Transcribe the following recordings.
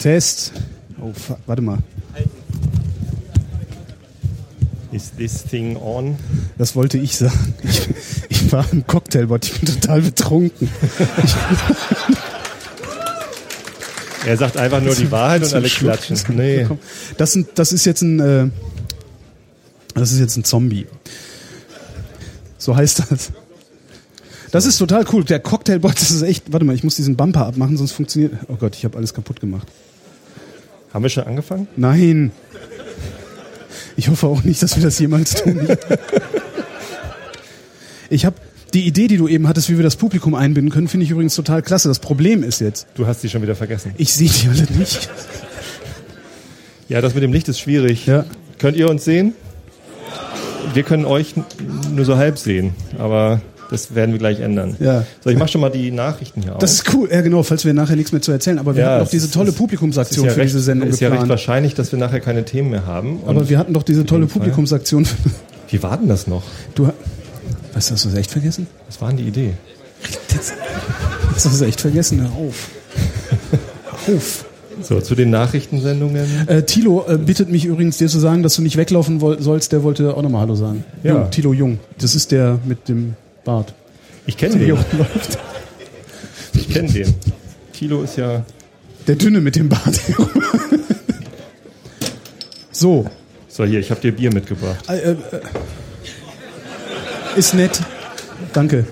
Test. Oh, fuck, warte mal. Is this thing on? Das wollte ich sagen. Ich, ich war im Cocktailbot, ich bin total betrunken. Er sagt einfach nur die Wahrheit und alle klatschen. Nee. Das, sind, das ist jetzt ein, äh, das ist jetzt ein Zombie. So heißt das. Das ist total cool. Der Cocktailbot, das ist echt. Warte mal, ich muss diesen Bumper abmachen, sonst funktioniert. Oh Gott, ich habe alles kaputt gemacht. Haben wir schon angefangen? Nein. Ich hoffe auch nicht, dass wir das jemals tun. Ich habe die Idee, die du eben hattest, wie wir das Publikum einbinden können, finde ich übrigens total klasse. Das Problem ist jetzt, Du hast sie schon wieder vergessen. ich sehe die alle nicht. Ja, das mit dem Licht ist schwierig. Ja. Könnt ihr uns sehen? Wir können euch nur so halb sehen, aber das werden wir gleich ändern. Ja. So, ich mach schon mal die Nachrichten hier auf. Das ist cool. Ja, genau, falls wir nachher nichts mehr zu erzählen. Aber wir Ja, hatten doch es diese ist- tolle es ist Publikumsaktion ja für recht, diese Sendung ist ja recht wahrscheinlich, dass wir nachher keine Themen mehr haben. Aber wir hatten doch diese tolle. Publikumsaktion. Für, wie war denn das noch? du, was hast du das echt vergessen? Was war denn die Idee? Hast du das echt vergessen? Hör auf. Hör auf. So, zu den Nachrichtensendungen. Äh, Tilo äh, bittet mich übrigens, dir zu sagen, dass du nicht weglaufen sollst. Der wollte auch nochmal Hallo sagen. Ja. Jung, Tilo Jung. Das ist der mit dem Bart. Ich kenne Der den. rumläuft. Ich kenne den. Tilo ist ja. Der Dünne mit dem Bart. so. So, hier, ich habe dir Bier mitgebracht. Äh, äh, äh, ist nett. Danke.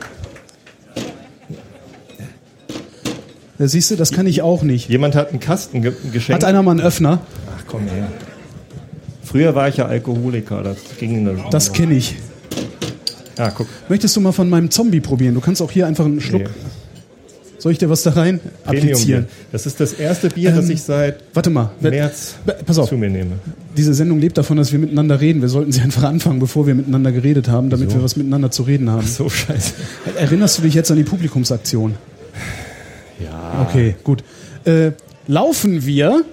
Da siehst du, das kann ich auch nicht. Jemand hat einen Kasten ge geschenkt. Hat einer mal einen Öffner? Ach komm her. Früher war ich ja Alkoholiker, das ging dann. Das kenne ich. Ja, guck. Möchtest du mal von meinem Zombie probieren? Du kannst auch hier einfach einen Schluck. Nee. Soll ich dir was da rein Premium applizieren? Bier. Das ist das erste Bier, das Ähm, ich seit Warte mal. März Pass auf. zu mir nehme. Diese Sendung lebt davon, dass wir miteinander reden. Wir sollten sie einfach anfangen, bevor wir miteinander geredet haben, damit wir was miteinander zu reden haben. So scheiße. Erinnerst du dich jetzt an die Publikumsaktion? Ja. Okay, gut. Äh, laufen wir?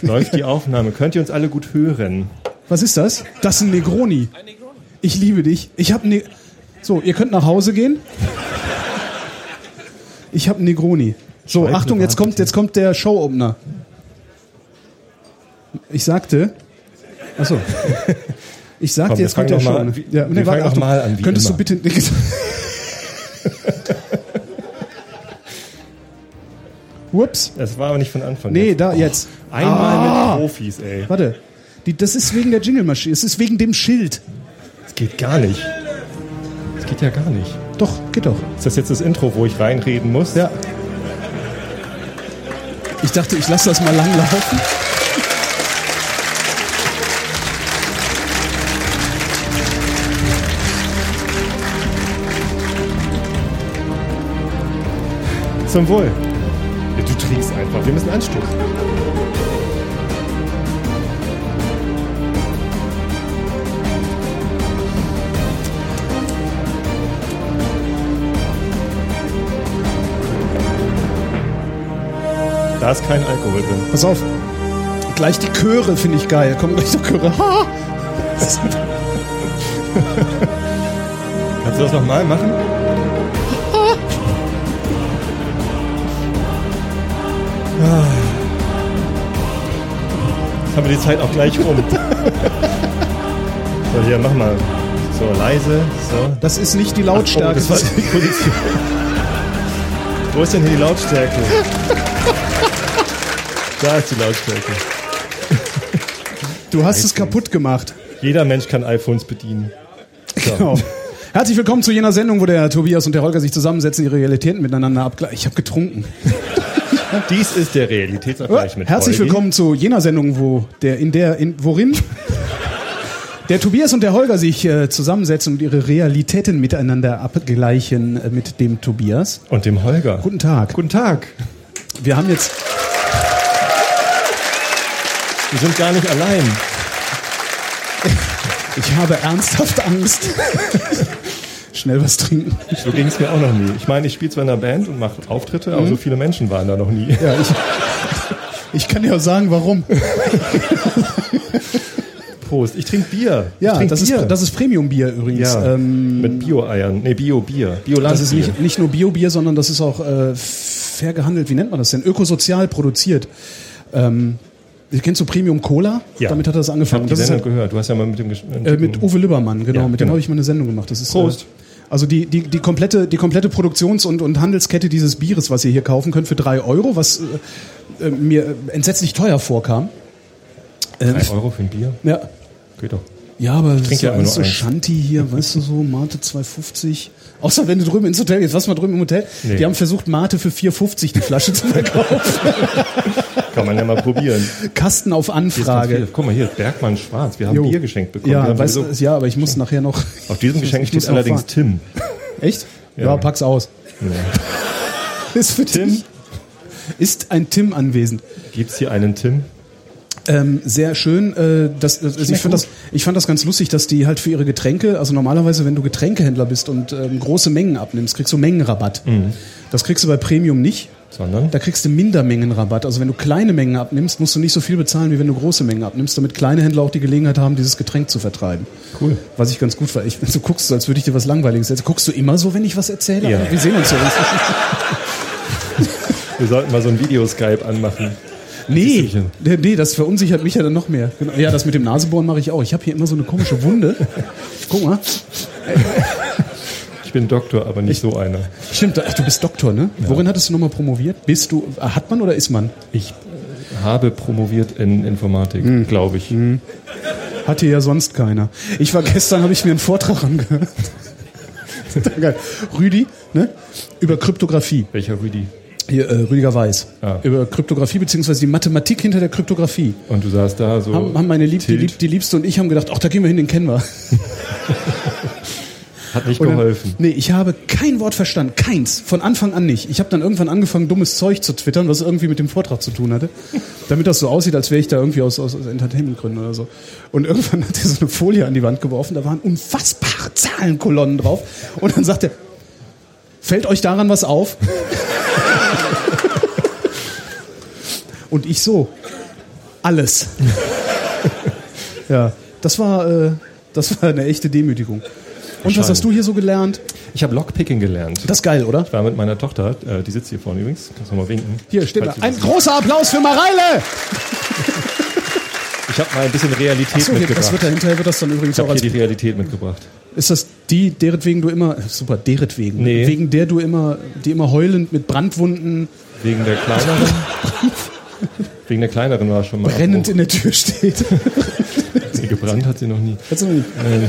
Läuft die Aufnahme. Könnt ihr uns alle gut hören? Was ist das? Das ist ein Negroni. Ich liebe dich. Ich habe ne So, ihr könnt nach Hause gehen. Ich habe Negroni. So, Scheiße, Achtung, jetzt kommt, jetzt kommt der Show-Opener. Ich sagte. Achso. Ich sagte, Komm, jetzt kommt der fangen noch mal Show. an, wie- ja, wir fangen noch mal an, Könntest immer. du bitte. Ups. Das war aber nicht von Anfang. Nee, jetzt. da jetzt. Einmal Ah. mit Profis, ey. Warte. Die, das ist wegen der Jingle-Maschine. Es ist wegen dem Schild. Das geht gar nicht. Das geht ja gar nicht. Doch, geht doch. Ist das jetzt das Intro, wo ich reinreden muss? Ja. Ich dachte, ich lasse das mal lang laufen. Zum Wohl. Du trinkst einfach. Wir müssen anstoßen. Da ist kein Alkohol drin. Pass auf. Gleich die Chöre finde ich geil. Kommen gleich die Chöre. Ha! Kannst du das nochmal machen? Jetzt haben wir die Zeit auch gleich rum. So, hier, mach mal. So, leise. So. Das ist nicht die Oh, Lautstärke. das war die Position. Wo ist denn hier die Lautstärke? Da ist die Lautstärke. du hast es kaputt gemacht. Jeder Mensch kann iPhones bedienen. So. Genau. Herzlich willkommen zu jener Sendung, wo der Tobias und der Holger sich zusammensetzen, ihre Realitäten miteinander abgleichen. Ich habe getrunken. Dies ist der Realitätsabgleich mit Herzlich Holgi. willkommen zu jener Sendung, wo der in der in worin der Tobias und der Holger sich äh, zusammensetzen und ihre Realitäten miteinander abgleichen äh, mit dem Tobias. Und dem Holger. Guten Tag. Guten Tag. Wir haben jetzt Wir sind gar nicht allein. ich habe ernsthaft Angst. Schnell was trinken. So ging es mir auch noch nie. Ich meine, ich spiele zwar in einer Band und mache Auftritte, Mhm. aber so viele Menschen waren da noch nie. Ja, ich, ich kann dir auch sagen, warum. Prost. Ich trinke Bier. Ja, trink das Bier. ist, das ist Premium-Bier übrigens. ja, Ähm, mit Bio-Eiern. Nee, Bio-Bier. Biolandbier. das ist nicht, nicht nur Bio-Bier, sondern das ist auch äh, fair gehandelt. Wie nennt man das denn? Ökosozial produziert. Ähm, kennst du Premium Cola? Ja. Damit hat er das Ich habe angefangen. die Sendung ja, gehört. Du hast ja mal mit dem äh, mit Uwe Lübbermann, genau. Ja, mit dem genau. habe ich mal eine Sendung gemacht. Das ist, Prost. Äh, also die, die, die komplette, die komplette Produktions- und, und Handelskette dieses Bieres, was ihr hier kaufen könnt, für drei Euro, was äh, äh, mir entsetzlich teuer vorkam. Ähm, Drei Euro für ein Bier? ja. Geht doch. Ja, aber das ist ja alles so eins. Shanti hier, weißt du so, Mate 2,50. Außer wenn du drüben ins Hotel gehst, was mal drüben im Hotel? Nee. Die haben versucht, Mate für 4,50 die Flasche zu verkaufen. Kann man ja mal probieren. Kasten auf. Anfrage. Guck mal hier, Bergmann Schwarz. Wir haben Jo. Bier geschenkt bekommen. Ja, weißt, du, ja, aber ich muss nachher noch. auf diesem Geschenk steht allerdings fahren. Tim. Echt? Ja, Ja. pack's aus. Ist für Tim? Tim. Ist ein Tim anwesend. Gibt's hier einen Tim? Ähm, sehr schön. Äh, das, also ich, fand das, ich fand das ganz lustig, dass die halt für ihre Getränke, also normalerweise, wenn du Getränkehändler bist und ähm, große Mengen abnimmst, kriegst du Mengenrabatt. Das kriegst du bei Premium nicht. Sondern? Da kriegst du Mindermengenrabatt. Also wenn du kleine Mengen abnimmst, musst du nicht so viel bezahlen, wie wenn du große Mengen abnimmst, damit kleine Händler auch die Gelegenheit haben, dieses Getränk zu vertreiben. Cool. Was ich ganz gut fand. Ich, du guckst so, als würde ich dir was Langweiliges erzählen. Guckst du immer so, wenn ich was erzähle? Ja. Wir sehen uns ja. Wir sollten mal so ein Video-Skype anmachen. Nee, nee, das verunsichert mich ja dann noch mehr. Genau. Ja, das mit dem Nasebohren mache ich auch. Ich habe hier immer so eine komische Wunde. Guck mal. Ich bin Doktor, aber nicht so einer. Stimmt, ach, du bist Doktor, ne? Worin hattest du nochmal promoviert? Bist du, hat man oder ist man? Ich äh, habe promoviert in Informatik, Hm. glaube ich. Hat hier ja sonst keiner. Ich war gestern, habe ich mir einen Vortrag angehört. Rüdi, ne? Über Kryptographie. Welcher Rüdi? Hier, äh, Rüdiger Weiß. Ah. Über Kryptographie, beziehungsweise die Mathematik hinter der Kryptographie. Und du saßt da so. Haben, haben meine Lieb, die. Lieb, die Liebste und ich haben gedacht, ach, da gehen wir hin, den kennen wir. Hat nicht dann- geholfen. Nee, ich habe kein Wort verstanden. Keins. Von Anfang an nicht. Ich habe dann irgendwann angefangen, dummes Zeug zu twittern, was irgendwie mit dem Vortrag zu tun hatte. Damit das so aussieht, als wäre ich da irgendwie aus, aus, aus Entertainmentgründen oder so. Und irgendwann hat er so eine Folie an die Wand geworfen, da waren unfassbare Zahlenkolonnen drauf. Und dann sagt er, fällt euch daran was auf? Und ich so, alles. ja, das war, äh, das war eine echte Demütigung. Und was hast du hier so gelernt? Ich habe Lockpicking gelernt. Das ist geil, oder? Ich war mit meiner Tochter, äh, die sitzt hier vorne übrigens. Kannst du mal winken? Hier steht da. Ein großer Applaus für Mareile! Ich habe mal ein bisschen Realität Achso, hier, das mitgebracht. wird da hinterher wird das dann übrigens ich auch als. hier die Realität mitgebracht. Ist das die, deretwegen du immer. Super, deretwegen. Nee. Wegen der du immer, die immer heulend mit Brandwunden Wegen der kleineren. wegen der kleineren war schon mal. brennend in der Tür steht. Nee, gebrannt hat sie noch nie. Kannst du noch nicht. Ähm,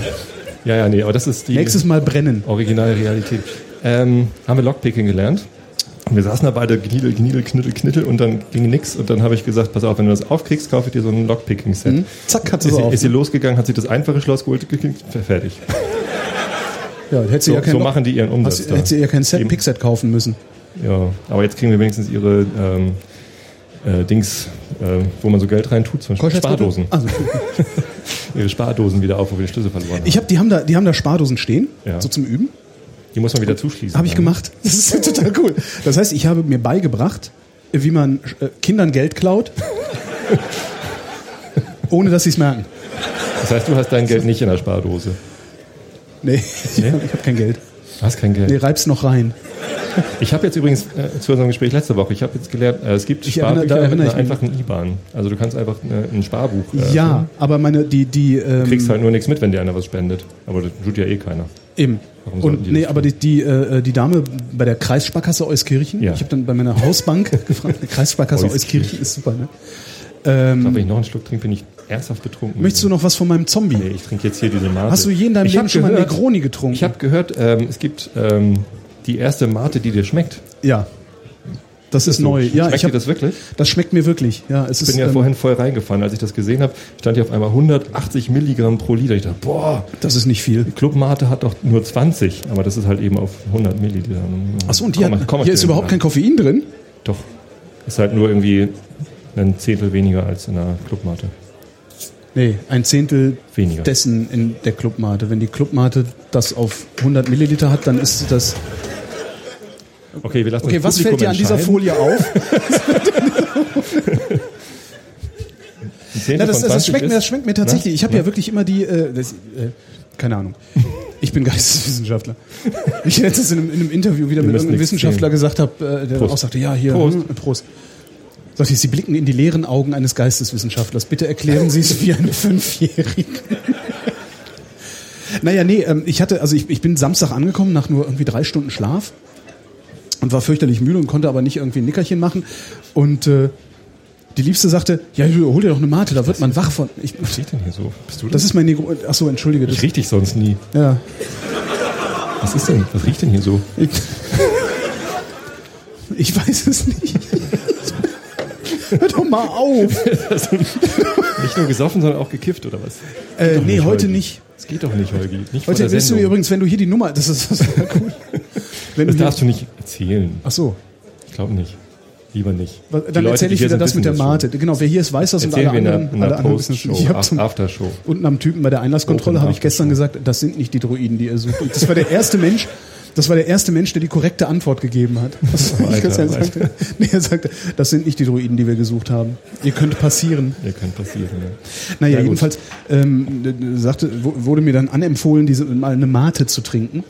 ja, ja, nee, aber das ist die Nächstes Mal brennen. originale Realität. Ähm, haben wir Lockpicking gelernt. Und wir saßen da beide Gniedel, Gniedel, Knittel, Knittel und dann ging nix. Und dann habe ich gesagt, pass auf, wenn du das aufkriegst, kaufe ich dir so ein Lockpicking-Set. Zack, hat sie Ist, so ist sie losgegangen, hat sie das einfache Schloss geholt, fertig. Ja, hätte sie So, ja kein so machen die ihren Umsatz Hast, da. hätte sie ja kein Set. Pickset kaufen müssen. Ja, aber jetzt kriegen wir wenigstens ihre ähm, äh, Dings, äh, wo man so Geld rein tut, zum Beispiel Spardosen. Also, Ihre Spardosen wieder auf, wo wir die Schlüssel verloren haben. ich hab, die, haben da, die haben da Spardosen stehen, Ja. so zum Üben. Die muss man wieder zuschließen. Habe ich gemacht. Das ist total cool. Das heißt, ich habe mir beigebracht, wie man äh, Kindern Geld klaut, ohne dass sie es merken. Das heißt, du hast dein Geld nicht in der Spardose. Nee, Nee? ich habe kein Geld. Du hast kein Geld. Nee, reib's noch rein. Ich habe jetzt übrigens äh, zu unserem Gespräch letzte Woche, ich habe jetzt gelernt, äh, es gibt Ich erinnere- Sparbücher mit erinnere einer ich mich. einfachen IBAN. Also du kannst einfach äh, ein Sparbuch. Äh, Ja, aber meine, die, die, ähm, Du kriegst halt nur nichts mit, wenn dir einer was spendet. Aber das tut ja eh keiner. eben. Warum Und die nee, aber die, die, äh, die Dame bei der Kreissparkasse Euskirchen, Ja. ich habe dann bei meiner Hausbank gefragt, die Kreissparkasse Euskirchen. Ist super, ne? Ich Ähm, glaube, wenn ich noch einen Schluck trinke, bin ich ernsthaft betrunken. möchtest du noch was von meinem Zombie? Nee, ich trinke jetzt hier diese Mate. Hast du je in deinem ich Leben schon mal gehört, Negroni getrunken? Ich habe gehört, ähm, es gibt ähm, die erste Mate, die dir schmeckt. ja. Das ist So, neu. Ja, schmeckt ich hab, dir das wirklich? das schmeckt mir wirklich. Ja, es Ich ist, bin ja ähm, vorhin voll reingefahren. Als ich das gesehen habe, stand hier auf einmal 180 Milligramm pro Liter. Ich dachte, boah, das ist nicht viel. Clubmate hat doch nur 20, aber das ist halt eben auf 100 Milliliter. Achso, und die Komm, hat, komm, hier ist überhaupt kein Koffein drin? Doch, ist halt nur irgendwie ein Zehntel weniger als in der Clubmate. Nee, ein Zehntel Weniger. dessen in der Clubmate. Wenn die Clubmate das auf 100 Milliliter hat, dann ist das... Okay, wir lassen Okay, was fällt dir an dieser. Folie auf? Ja, das, das, das, 20 schmeckt mir, das schmeckt mir tatsächlich. Na? Ich habe ja wirklich immer die... Äh, das, äh, keine Ahnung. Ich bin Geisteswissenschaftler. Ich letztens in einem, in einem Interview wieder mit müssen irgendeinem nichts Wissenschaftler sehen. gesagt habe, äh, der Prost. auch sagte, ja, hier, Prost. Prost. Prost. Sagt sie, Sie blicken in die leeren Augen eines Geisteswissenschaftlers. Bitte erklären Sie es wie eine Fünfjährige. naja, nee, ähm, ich hatte, also ich, ich bin Samstag angekommen nach nur irgendwie drei Stunden Schlaf und war fürchterlich müde und konnte aber nicht irgendwie ein Nickerchen machen. Und äh, die Liebste sagte, ja, hol dir doch eine Mate, da wird man wach von. Ich, Was steht denn hier so? Bist du das ist mein Negro. Ach so, entschuldige. Das, Ich riech dich sonst nie. ja. Was ist denn? Was riecht denn hier so? Ich, ich weiß es nicht. Hör doch mal auf. Nicht nur gesoffen, sondern auch gekifft oder was? Äh, nee, nicht, heute Holgi. nicht. Das geht doch nicht, Holgi. Nicht Heute willst du übrigens, wenn du hier die Nummer, das ist, das ist cool. Wenn Das du darfst du nicht erzählen. ach so, Ich glaube nicht. Lieber nicht. was- dann erzähle ich wieder das mit der wissen Mate. Genau, wer hier ist, weiß das und alle Erzählen wir in anderen, der, in alle der anderen wissen es. Ich hab Af- zum, Aftershow. unten am Typen bei der Einlasskontrolle habe ich gestern gesagt, das sind nicht die Droiden, die ihr sucht. Und Das war der erste Mensch, das war der erste Mensch, der die korrekte Antwort gegeben hat. Das war er, weiter. sagte, nee, er sagte, das sind nicht die Droiden, die wir gesucht haben. Ihr könnt passieren. Ihr könnt passieren. Ja. Naja, Ja, jedenfalls ähm, sagte, wurde mir dann anempfohlen, diese, mal eine Mate zu trinken.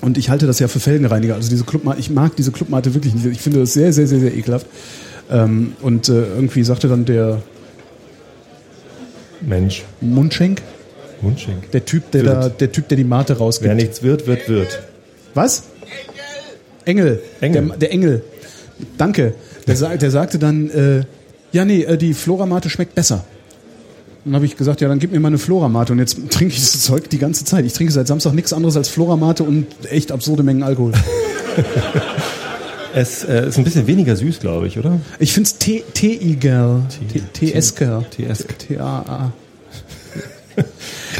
Und ich halte das ja für Felgenreiniger. Also diese Clubmate, ich mag diese Clubmate wirklich nicht. Ich finde das sehr, sehr, sehr, sehr ekelhaft. Ähm, und äh, irgendwie sagte dann der Mensch, Mundschenk, Mundschenk. der Typ, der da, der Typ, der die Mate Wer rausgibt. nichts wird, wird, wird. Was? Engel. Engel. Der, der Engel. Danke. Der, sa- der sagte dann, äh, ja nee, äh, die Floramate schmeckt besser. Dann habe ich gesagt, ja, dann gib mir mal eine Floramate. Und jetzt trinke ich das Zeug die ganze Zeit. Ich trinke seit Samstag nichts anderes als Floramate und echt absurde Mengen Alkohol. Es äh, ist ein bisschen weniger süß, glaube ich, oder? Ich finde es T-I-Girl. T-S-Girl. TS. T-A-A.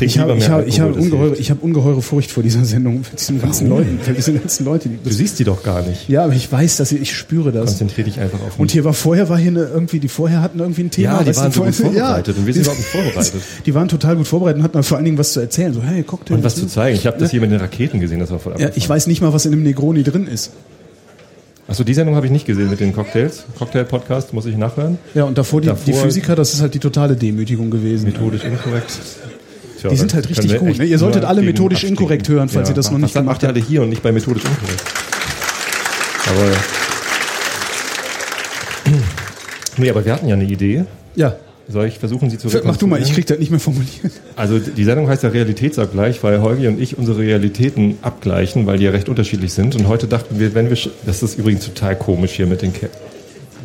Ich habe ich ich Alkohol, das ungeheure, ich habe ungeheure Furcht vor dieser Sendung, vor diesen ganzen Leuten, vor diesen ganzen Leute. Die, Du siehst die doch gar nicht. ja, aber ich weiß, dass sie, ich spüre das. Konzentrier dich einfach auf Und mich. hier war vorher war hier eine, irgendwie die vorher hatten irgendwie ein Thema. Ja, die waren so gut vorher- vorbereitet und wir sind überhaupt nicht vorbereitet. Die waren total gut vorbereitet und hatten vor allen Dingen was zu erzählen. So, hey, Cocktail. Und was zu zeigen. Ich habe das hier mit den Raketen gesehen, das war voll Ja, ich weiß nicht mal, was in dem Negroni drin ist. Achso, die Sendung habe ich nicht gesehen mit den Cocktails. Cocktail-Podcast muss ich nachhören. Ja, und davor die, Davor- die Physiker, das ist halt die totale Demütigung gewesen. Methodisch inkorrekt. Tja, Die sind halt richtig gut, ne? Ihr solltet alle methodisch abstinken. inkorrekt hören, falls ihr das noch nicht das gemacht macht ihr alle hier und nicht bei methodisch inkorrekt. Aber nee, aber wir hatten ja eine Idee. Ja, Soll ich versuchen, sie zu mach du mal, ich krieg das nicht mehr formuliert. Also die Sendung heißt ja Realitätsabgleich, weil Holgi und ich unsere Realitäten abgleichen, weil die ja recht unterschiedlich sind. Und heute dachten wir, wenn wir, das ist übrigens total komisch hier mit den, Ke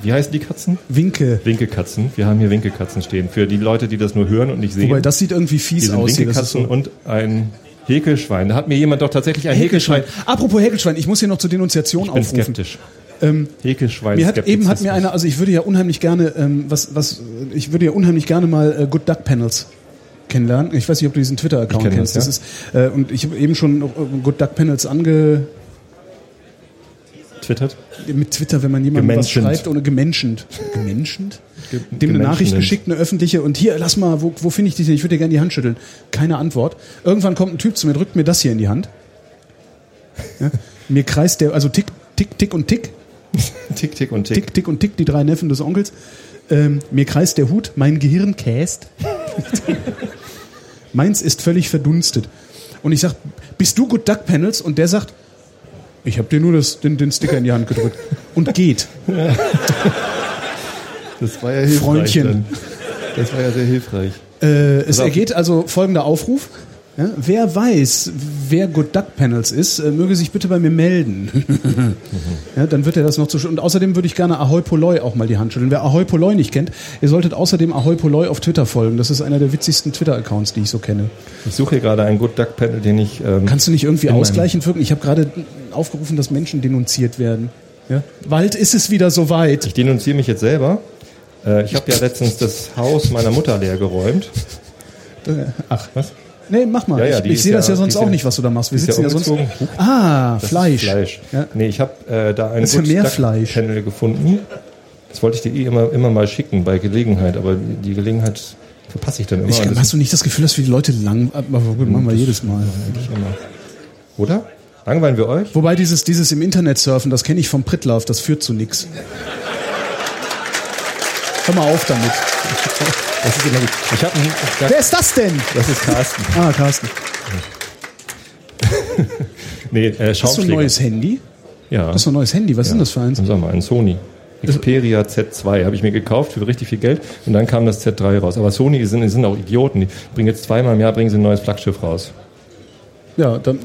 wie heißen die Katzen? Winke. Winkelkatzen. Wir haben hier Winkelkatzen stehen. Für die Leute, die das nur hören und nicht sehen. Wobei, das sieht irgendwie fies aus. Winkelkatzen so und ein Häkelschwein. Da hat mir jemand doch tatsächlich ein Häkelschwein. Apropos Häkelschwein, ich muss hier noch zur Denunziation Ich bin aufrufen. skeptisch. Ähm, Häkelschwein. Mir hat, eben hat mir einer, also ich würde ja unheimlich gerne, ähm, was, was, ich würde ja unheimlich gerne mal äh, Good Duck Panels kennenlernen. Ich weiß nicht, ob du diesen Twitter-Account kenn kennst. das, Das, ist, äh, und ich habe eben schon äh, Good Duck Panels ange, Twittert. mit Twitter, wenn man jemandem was schreibt oder gemenschend. Gemenschend? Ge- Dem eine Nachricht geschickt, eine öffentliche, und hier, lass mal, wo, wo finde ich dich denn? Ich würde dir gerne die Hand schütteln. Keine Antwort. Irgendwann kommt ein Typ zu mir, drückt mir das hier in die Hand. Ja? Mir kreist der, also tick, tick, tick und tick. Tick, tick und tick. Tick, Tick und Tick, die drei Neffen des Onkels. Ähm, mir kreist der Hut, mein Gehirn käst. Meins ist völlig verdunstet. Und ich sag, bist du Good Duck Panels? Und der sagt, ich habe dir nur das, den, den Sticker in die Hand gedrückt. Und geht. Das war ja hilfreich. Freundchen. Dann. Das war ja sehr hilfreich. Äh, es auf. ergeht also folgender Aufruf. Ja, wer weiß, wer Good Duck Panels ist, äh, möge sich bitte bei mir melden. ja, dann wird er das noch zu Und außerdem würde ich gerne Ahoy Poloi auch mal die Hand schütteln. Wer Ahoy Poloi nicht kennt, ihr solltet außerdem Ahoy Poloi auf Twitter folgen. Das ist einer der witzigsten Twitter-Accounts, die ich so kenne. Ich suche hier gerade einen Good Duck Panel, den ich. Ähm, Kannst du nicht irgendwie ausgleichend wirken? Ich habe gerade aufgerufen, dass Menschen denunziert werden. Ja? Bald ist es wieder soweit. Ich denunziere mich jetzt selber. Äh, ich habe ja letztens das Haus meiner Mutter leer geräumt. Ach, Was? Nee, mach mal. Ja, ja, ich ich sehe das ja- sonst auch nicht, was du da machst. Wir sitzen ja sonst. Ah, Das Fleisch. Fleisch. Ja. Nee, ich habe äh, da einen. Panel gefunden. Das wollte ich dir eh immer, immer mal schicken bei Gelegenheit, aber die Gelegenheit verpasse ich dann immer. Ich, hast du nicht das Gefühl, dass wir die Leute lang. Aber gut, machen wir jedes Mal. Oder? Langweilen wir euch? Wobei dieses, dieses im Internet surfen, das kenne ich vom Prittlauf, das führt zu nichts. Hör mal auf damit. Das ist immer gut. Ich habe einen. Wer ist das denn? Das ist Carsten. Ah, Carsten. Nee, äh, Hast du ein Schaumschläger. neues Handy? Ja. Das ist ein neues Handy. Was ist denn das für eins? Sag mal, ein Sony. Xperia Z2 habe ich mir gekauft für richtig viel Geld und dann kam das Z3 raus. Aber Sony die sind, die sind auch Idioten. Die bringen jetzt zweimal im Jahr bringen sie ein neues Flaggschiff raus. Ja, dann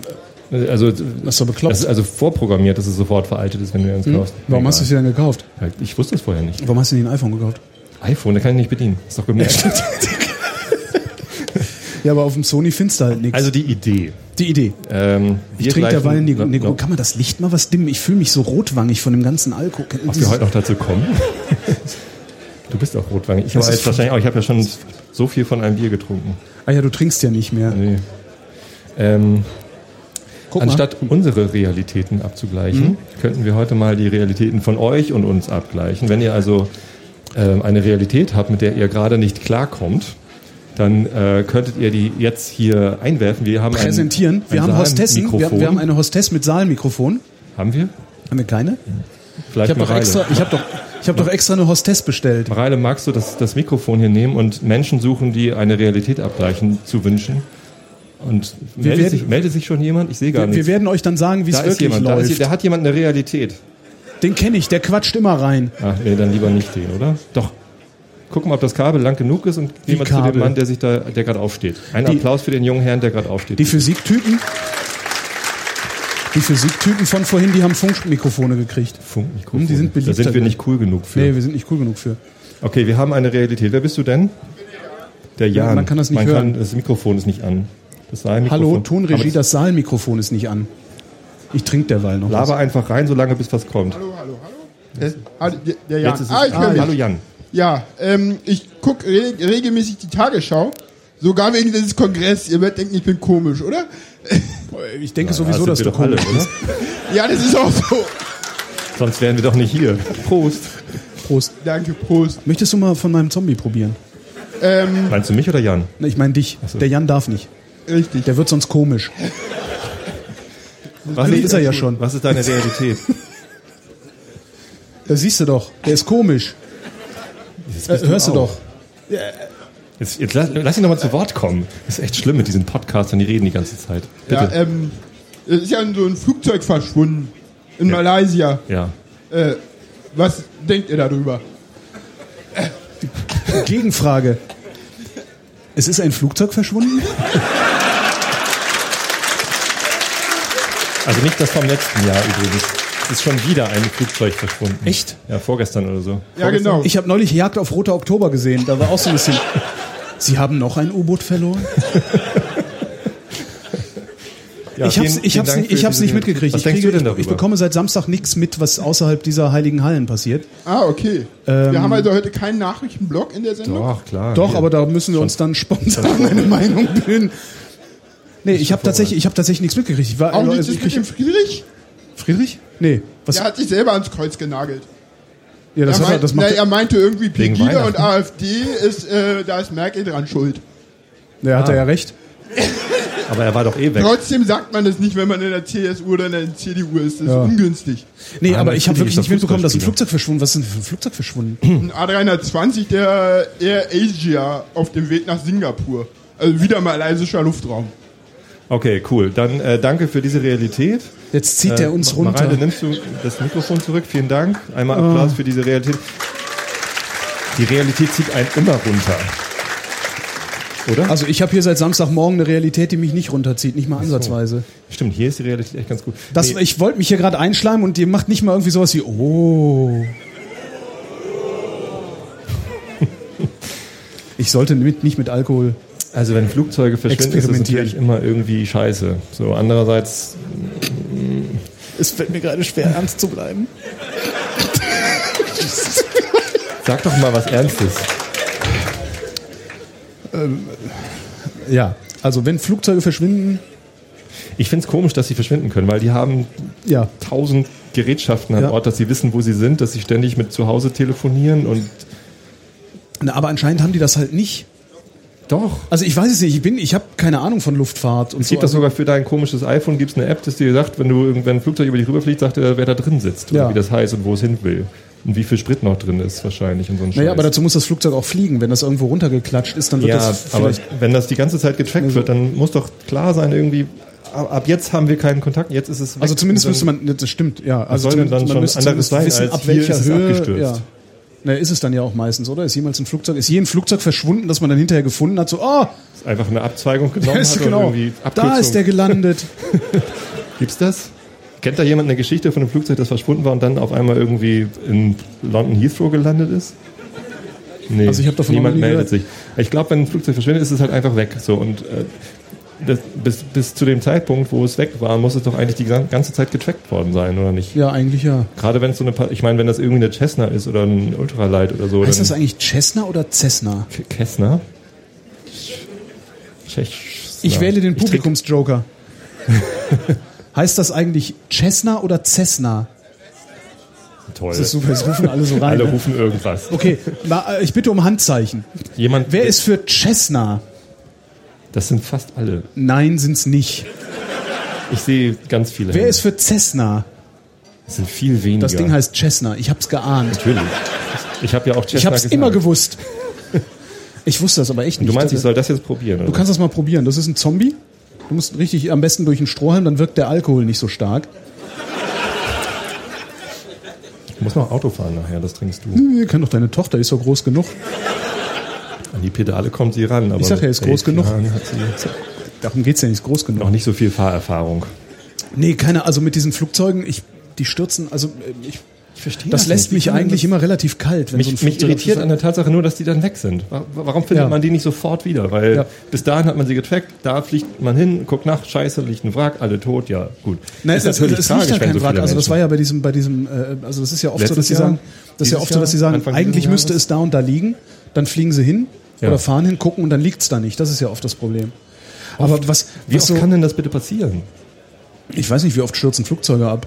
Also das ist doch bekloppt. das ist also vorprogrammiert, dass es sofort veraltet ist, wenn du eins kaufst. Hm? Warum hast du es dir denn gekauft? Halt, Ich wusste es vorher nicht. Warum hast du dir ein iPhone gekauft? iPhone, da kann ich nicht bedienen. Ist doch gemerkt. Ja, aber auf dem Sony findest du halt nichts. Also die Idee. die Idee. Ähm, Ich trinke derweil Negro. Negro. no- Kann man das Licht mal was dimmen? Ich fühle mich so rotwangig von dem ganzen Alkohol. Ob wir heute noch dazu kommen? du bist auch rotwangig. Ich, jetzt wahrscheinlich auch, ich habe ja schon so viel von einem Bier getrunken. Ah ja, du trinkst ja nicht mehr. Nee. Ähm, Guck anstatt unsere Realitäten abzugleichen, Mhm. könnten wir heute mal die Realitäten von euch und uns abgleichen. Wenn ihr also ähm, eine Realität habt, mit der ihr gerade nicht klarkommt, dann äh, könntet ihr die jetzt hier einwerfen. Wir haben mal präsentieren. Ein, wir ein haben Hostessen. Wir, wir haben eine Hostess mit Saalmikrofon. Haben wir? Haben wir keine? Vielleicht Ich habe doch extra, ich habe doch, ich habe doch extra eine Hostess bestellt. Mareile, magst du das, das Mikrofon hier nehmen und Menschen suchen, die eine Realität abgleichen, zu wünschen? Und Wir meldet, werden- sich, meldet sich schon jemand? Ich sehe gar Wir, wir nichts. werden euch dann sagen, wie es da wirklich jemand, da, läuft. ist, der hat jemand eine Realität. Den kenne ich, der quatscht immer rein. Ach nee, dann lieber nicht den, oder? Doch. Gucken, ob das Kabel lang genug ist und gehen wir zu dem Mann, der sich da, der gerade aufsteht. Ein Die- Applaus für den jungen Herrn, der gerade aufsteht. Die Physiktypen, die Physiktypen von vorhin, die haben Funkmikrofone gekriegt. Funkmikrofon. Hm, die sind da beliebter sind wir nicht cool genug für. Nee, wir sind nicht cool genug für. Okay, wir haben eine Realität. Wer bist du denn? Der Jan. man kann das nicht man hören. Kann, das Mikrofon ist nicht an. Das Saalmikrofon. Hallo, Tonregie, das- Saalmikrofon ist nicht an. Ich trinke derweil noch Laber einfach rein, solange bis was kommt. Hallo, hallo, hallo. Der, der Jan. Jetzt ist es, ah, ich ah, hallo Jan. Ja, ähm, ich gucke re regelmäßig die Tagesschau. Sogar wegen dieses Kongress. Ihr werdet denken, ich bin komisch, oder? was. Ich denke sowieso, das dass du doch alle, komisch bist. oder? Ja, das ist auch so. Sonst wären wir doch nicht hier. Prost. Prost. Danke, Prost. Möchtest du mal von meinem Zombie probieren? Ähm, Meinst du mich oder Jan? Na, ich meine dich. so. Der Jan darf nicht. Richtig. Der wird sonst komisch. Was nee, ist er ja schon. Was ist deine Realität? Da siehst du doch. Der ist komisch. Äh, hörst du auch. doch. Jetzt, jetzt lass, lass ihn doch mal zu Wort kommen. Das ist echt schlimm mit diesen Podcastern, die reden die ganze Zeit. Ja, Bitte. ähm, es ist ja so ein Flugzeug verschwunden. In Malaysia. Ja. Äh, was denkt ihr darüber? Gegenfrage. Es ist ein Flugzeug verschwunden? Also nicht das vom letzten Jahr übrigens. Es ist schon wieder ein Flugzeug verschwunden. Echt? Ja, vorgestern oder so. Ja, genau. Ich habe neulich Jagd auf Roter Oktober gesehen. Da war auch so ein bisschen. Sie haben noch ein U-Boot verloren? Ja, ich hab's, vielen- ich hab's, ich hab's nicht mitgekriegt. Was ich, kriege, du denn darüber? ich bekomme seit Samstag nichts mit, was außerhalb dieser heiligen Hallen passiert. Ah, okay. Ähm, Wir haben also heute keinen Nachrichtenblock in der Sendung. Doch, klar. Doch, hier. aber da müssen wir uns dann spontan eine Meinung bilden. Nee, ich habe tatsächlich, ich habe tatsächlich nichts mitgekriegt. Ich war, Auch nicht also das ich mit dem Friedrich? Friedrich? Nee. Was? Der hat sich selber ans Kreuz genagelt. ja, das, er, hat er, meint, das na, macht er meinte irgendwie Pegida und. AfD ist, äh, da ist Merkel dran schuld. er, hat er ja recht. Aber er war doch eh weg. Trotzdem sagt man das nicht, wenn man in der CSU oder in der CDU ist. Das ist Ja. ungünstig. Nee, aber ich habe wirklich nicht mitbekommen, dass ein. Flugzeug verschwunden. Was ist denn für ein Flugzeug verschwunden? Ein A320, der Air Asia auf dem Weg nach Singapur. Also wieder malaysischer Luftraum. Okay, cool. Dann äh, danke für diese Realität. Jetzt zieht er uns runter. Mareile, nimmst du das Mikrofon zurück? Vielen Dank. Einmal. Applaus für diese Realität. Die Realität zieht einen immer runter. Oder? Also ich habe hier seit Samstagmorgen eine Realität, die mich nicht runterzieht, nicht mal ansatzweise. Stimmt, hier ist die Realität echt ganz gut. Das, Nee, Ich wollte mich hier gerade einschleimen und ihr macht nicht mal irgendwie sowas wie Oh. Ich sollte mit, nicht mit Alkohol. also wenn Flugzeuge verschwinden, ist das natürlich immer irgendwie scheiße. So andererseits, Es fällt mir gerade schwer, ernst zu bleiben. sag doch mal was Ernstes. Ja, also wenn Flugzeuge verschwinden, Ich finde es komisch, dass sie verschwinden können, weil die haben ja. tausend Gerätschaften an Ja. Ort, dass sie wissen, wo sie sind, dass sie ständig mit zu Hause telefonieren und Na, aber anscheinend haben die das halt nicht. doch. Also ich weiß es nicht, ich bin, ich habe keine Ahnung von Luftfahrt und Es gibt so. das sogar für dein komisches iPhone, gibt es eine App, das dir sagt, wenn du irgendwann ein Flugzeug über dich rüberfliegt, sagt er, wer da drin sitzt Ja. oder wie das heißt und wo es hin will. Und wie viel Sprit noch drin ist wahrscheinlich und so ein naja, Scheiß. aber dazu muss das Flugzeug auch fliegen. Wenn das irgendwo runtergeklatscht ist, dann wird ja, das aber wenn das die ganze Zeit getrackt wird, dann muss doch klar sein irgendwie, ab jetzt haben wir keinen Kontakt, jetzt ist es weg. Also zumindest müsste man, das stimmt, ja. Also soll denn zumindest- dann schon anderes sein, wissen, als ab welcher ist es Höhe. abgestürzt? Ja. Na, ist es dann ja auch meistens, oder? Ist jemals ein Flugzeug, ist je ein Flugzeug verschwunden, dass man dann hinterher gefunden hat, so, oh, Ist einfach eine Abzweigung da genommen hat genau, und irgendwie da Abkürzung. ist der gelandet. Gibt's das? Kennt da jemand eine Geschichte von einem Flugzeug, das verschwunden war und dann auf einmal irgendwie in London Heathrow gelandet ist? Nee, Also ich hab davon niemand nie meldet sich. Ich glaube, wenn ein Flugzeug verschwindet, ist es halt einfach weg. So und äh, das, bis, bis zu dem Zeitpunkt, wo es weg war, muss es doch eigentlich die gan- ganze Zeit getrackt worden sein, oder nicht? Ja, eigentlich ja. Gerade wenn es so eine, ich meine, wenn das irgendwie eine Cessna ist oder ein Ultralight oder so, Heißt das eigentlich Cessna oder Cessna? Cessna. Ich wähle den Publikumsjoker. heißt das eigentlich Cessna oder Cessna? Toll. Das ist super, jetzt rufen alle so rein. Alle ne? rufen irgendwas. Okay, na, äh, ich bitte um Handzeichen. Jemand, Wer ist für Cessna? Das sind fast alle. Nein, sind's nicht. Ich sehe ganz viele. Wer Hände. ist für Cessna? Das sind viel weniger. Das Ding heißt Cessna. Ich hab's geahnt. Natürlich. Ich habe ja auch Cessna Ich hab's gesagt. immer gewusst. Ich wusste das aber echt nicht. Du meinst, ich soll das jetzt probieren? du Oder? kannst das mal probieren. Das ist ein Zombie. Du musst richtig am besten durch einen Strohhalm, dann wirkt der Alkohol nicht so stark. Ich muss noch Auto fahren nachher, das trinkst du. Hm, Kann doch deine Tochter, ist doch groß genug. An die Pedale kommt sie ran. Aber Ich sag ja, mit ist groß elf genug. Jahren Hat sie Darum geht's ja nicht, ist groß genug. noch nicht so viel Fahrerfahrung. Nee, keine, also mit diesen Flugzeugen, ich, die stürzen, also äh, Ich verstehe das lässt mich eigentlich immer relativ kalt, wenn Mich, so ein mich irritiert an der Tatsache nur, dass die dann weg sind. Wa- Warum findet Ja. man die nicht sofort wieder? Weil Ja. bis dahin hat man sie getrackt, da fliegt man hin, guckt nach, scheiße, liegt ein Wrack, alle tot, ja, gut. Nein, ist das, natürlich das tragisch, liegt ja kein so Wrack. viele Also das war ja bei diesem, bei diesem, äh, also das ist ja oft so, Letztes dass sie Jahr? sagen, das ist ja oft so, dass sie Jahr? sagen, Anfang eigentlich müsste es da und da liegen, dann fliegen sie hin Ja. oder fahren hin, gucken und dann liegt's da nicht. Das ist ja oft das Problem. Aber was, Wie was oft so, kann denn das bitte passieren? ich weiß nicht, wie oft stürzen Flugzeuge ab.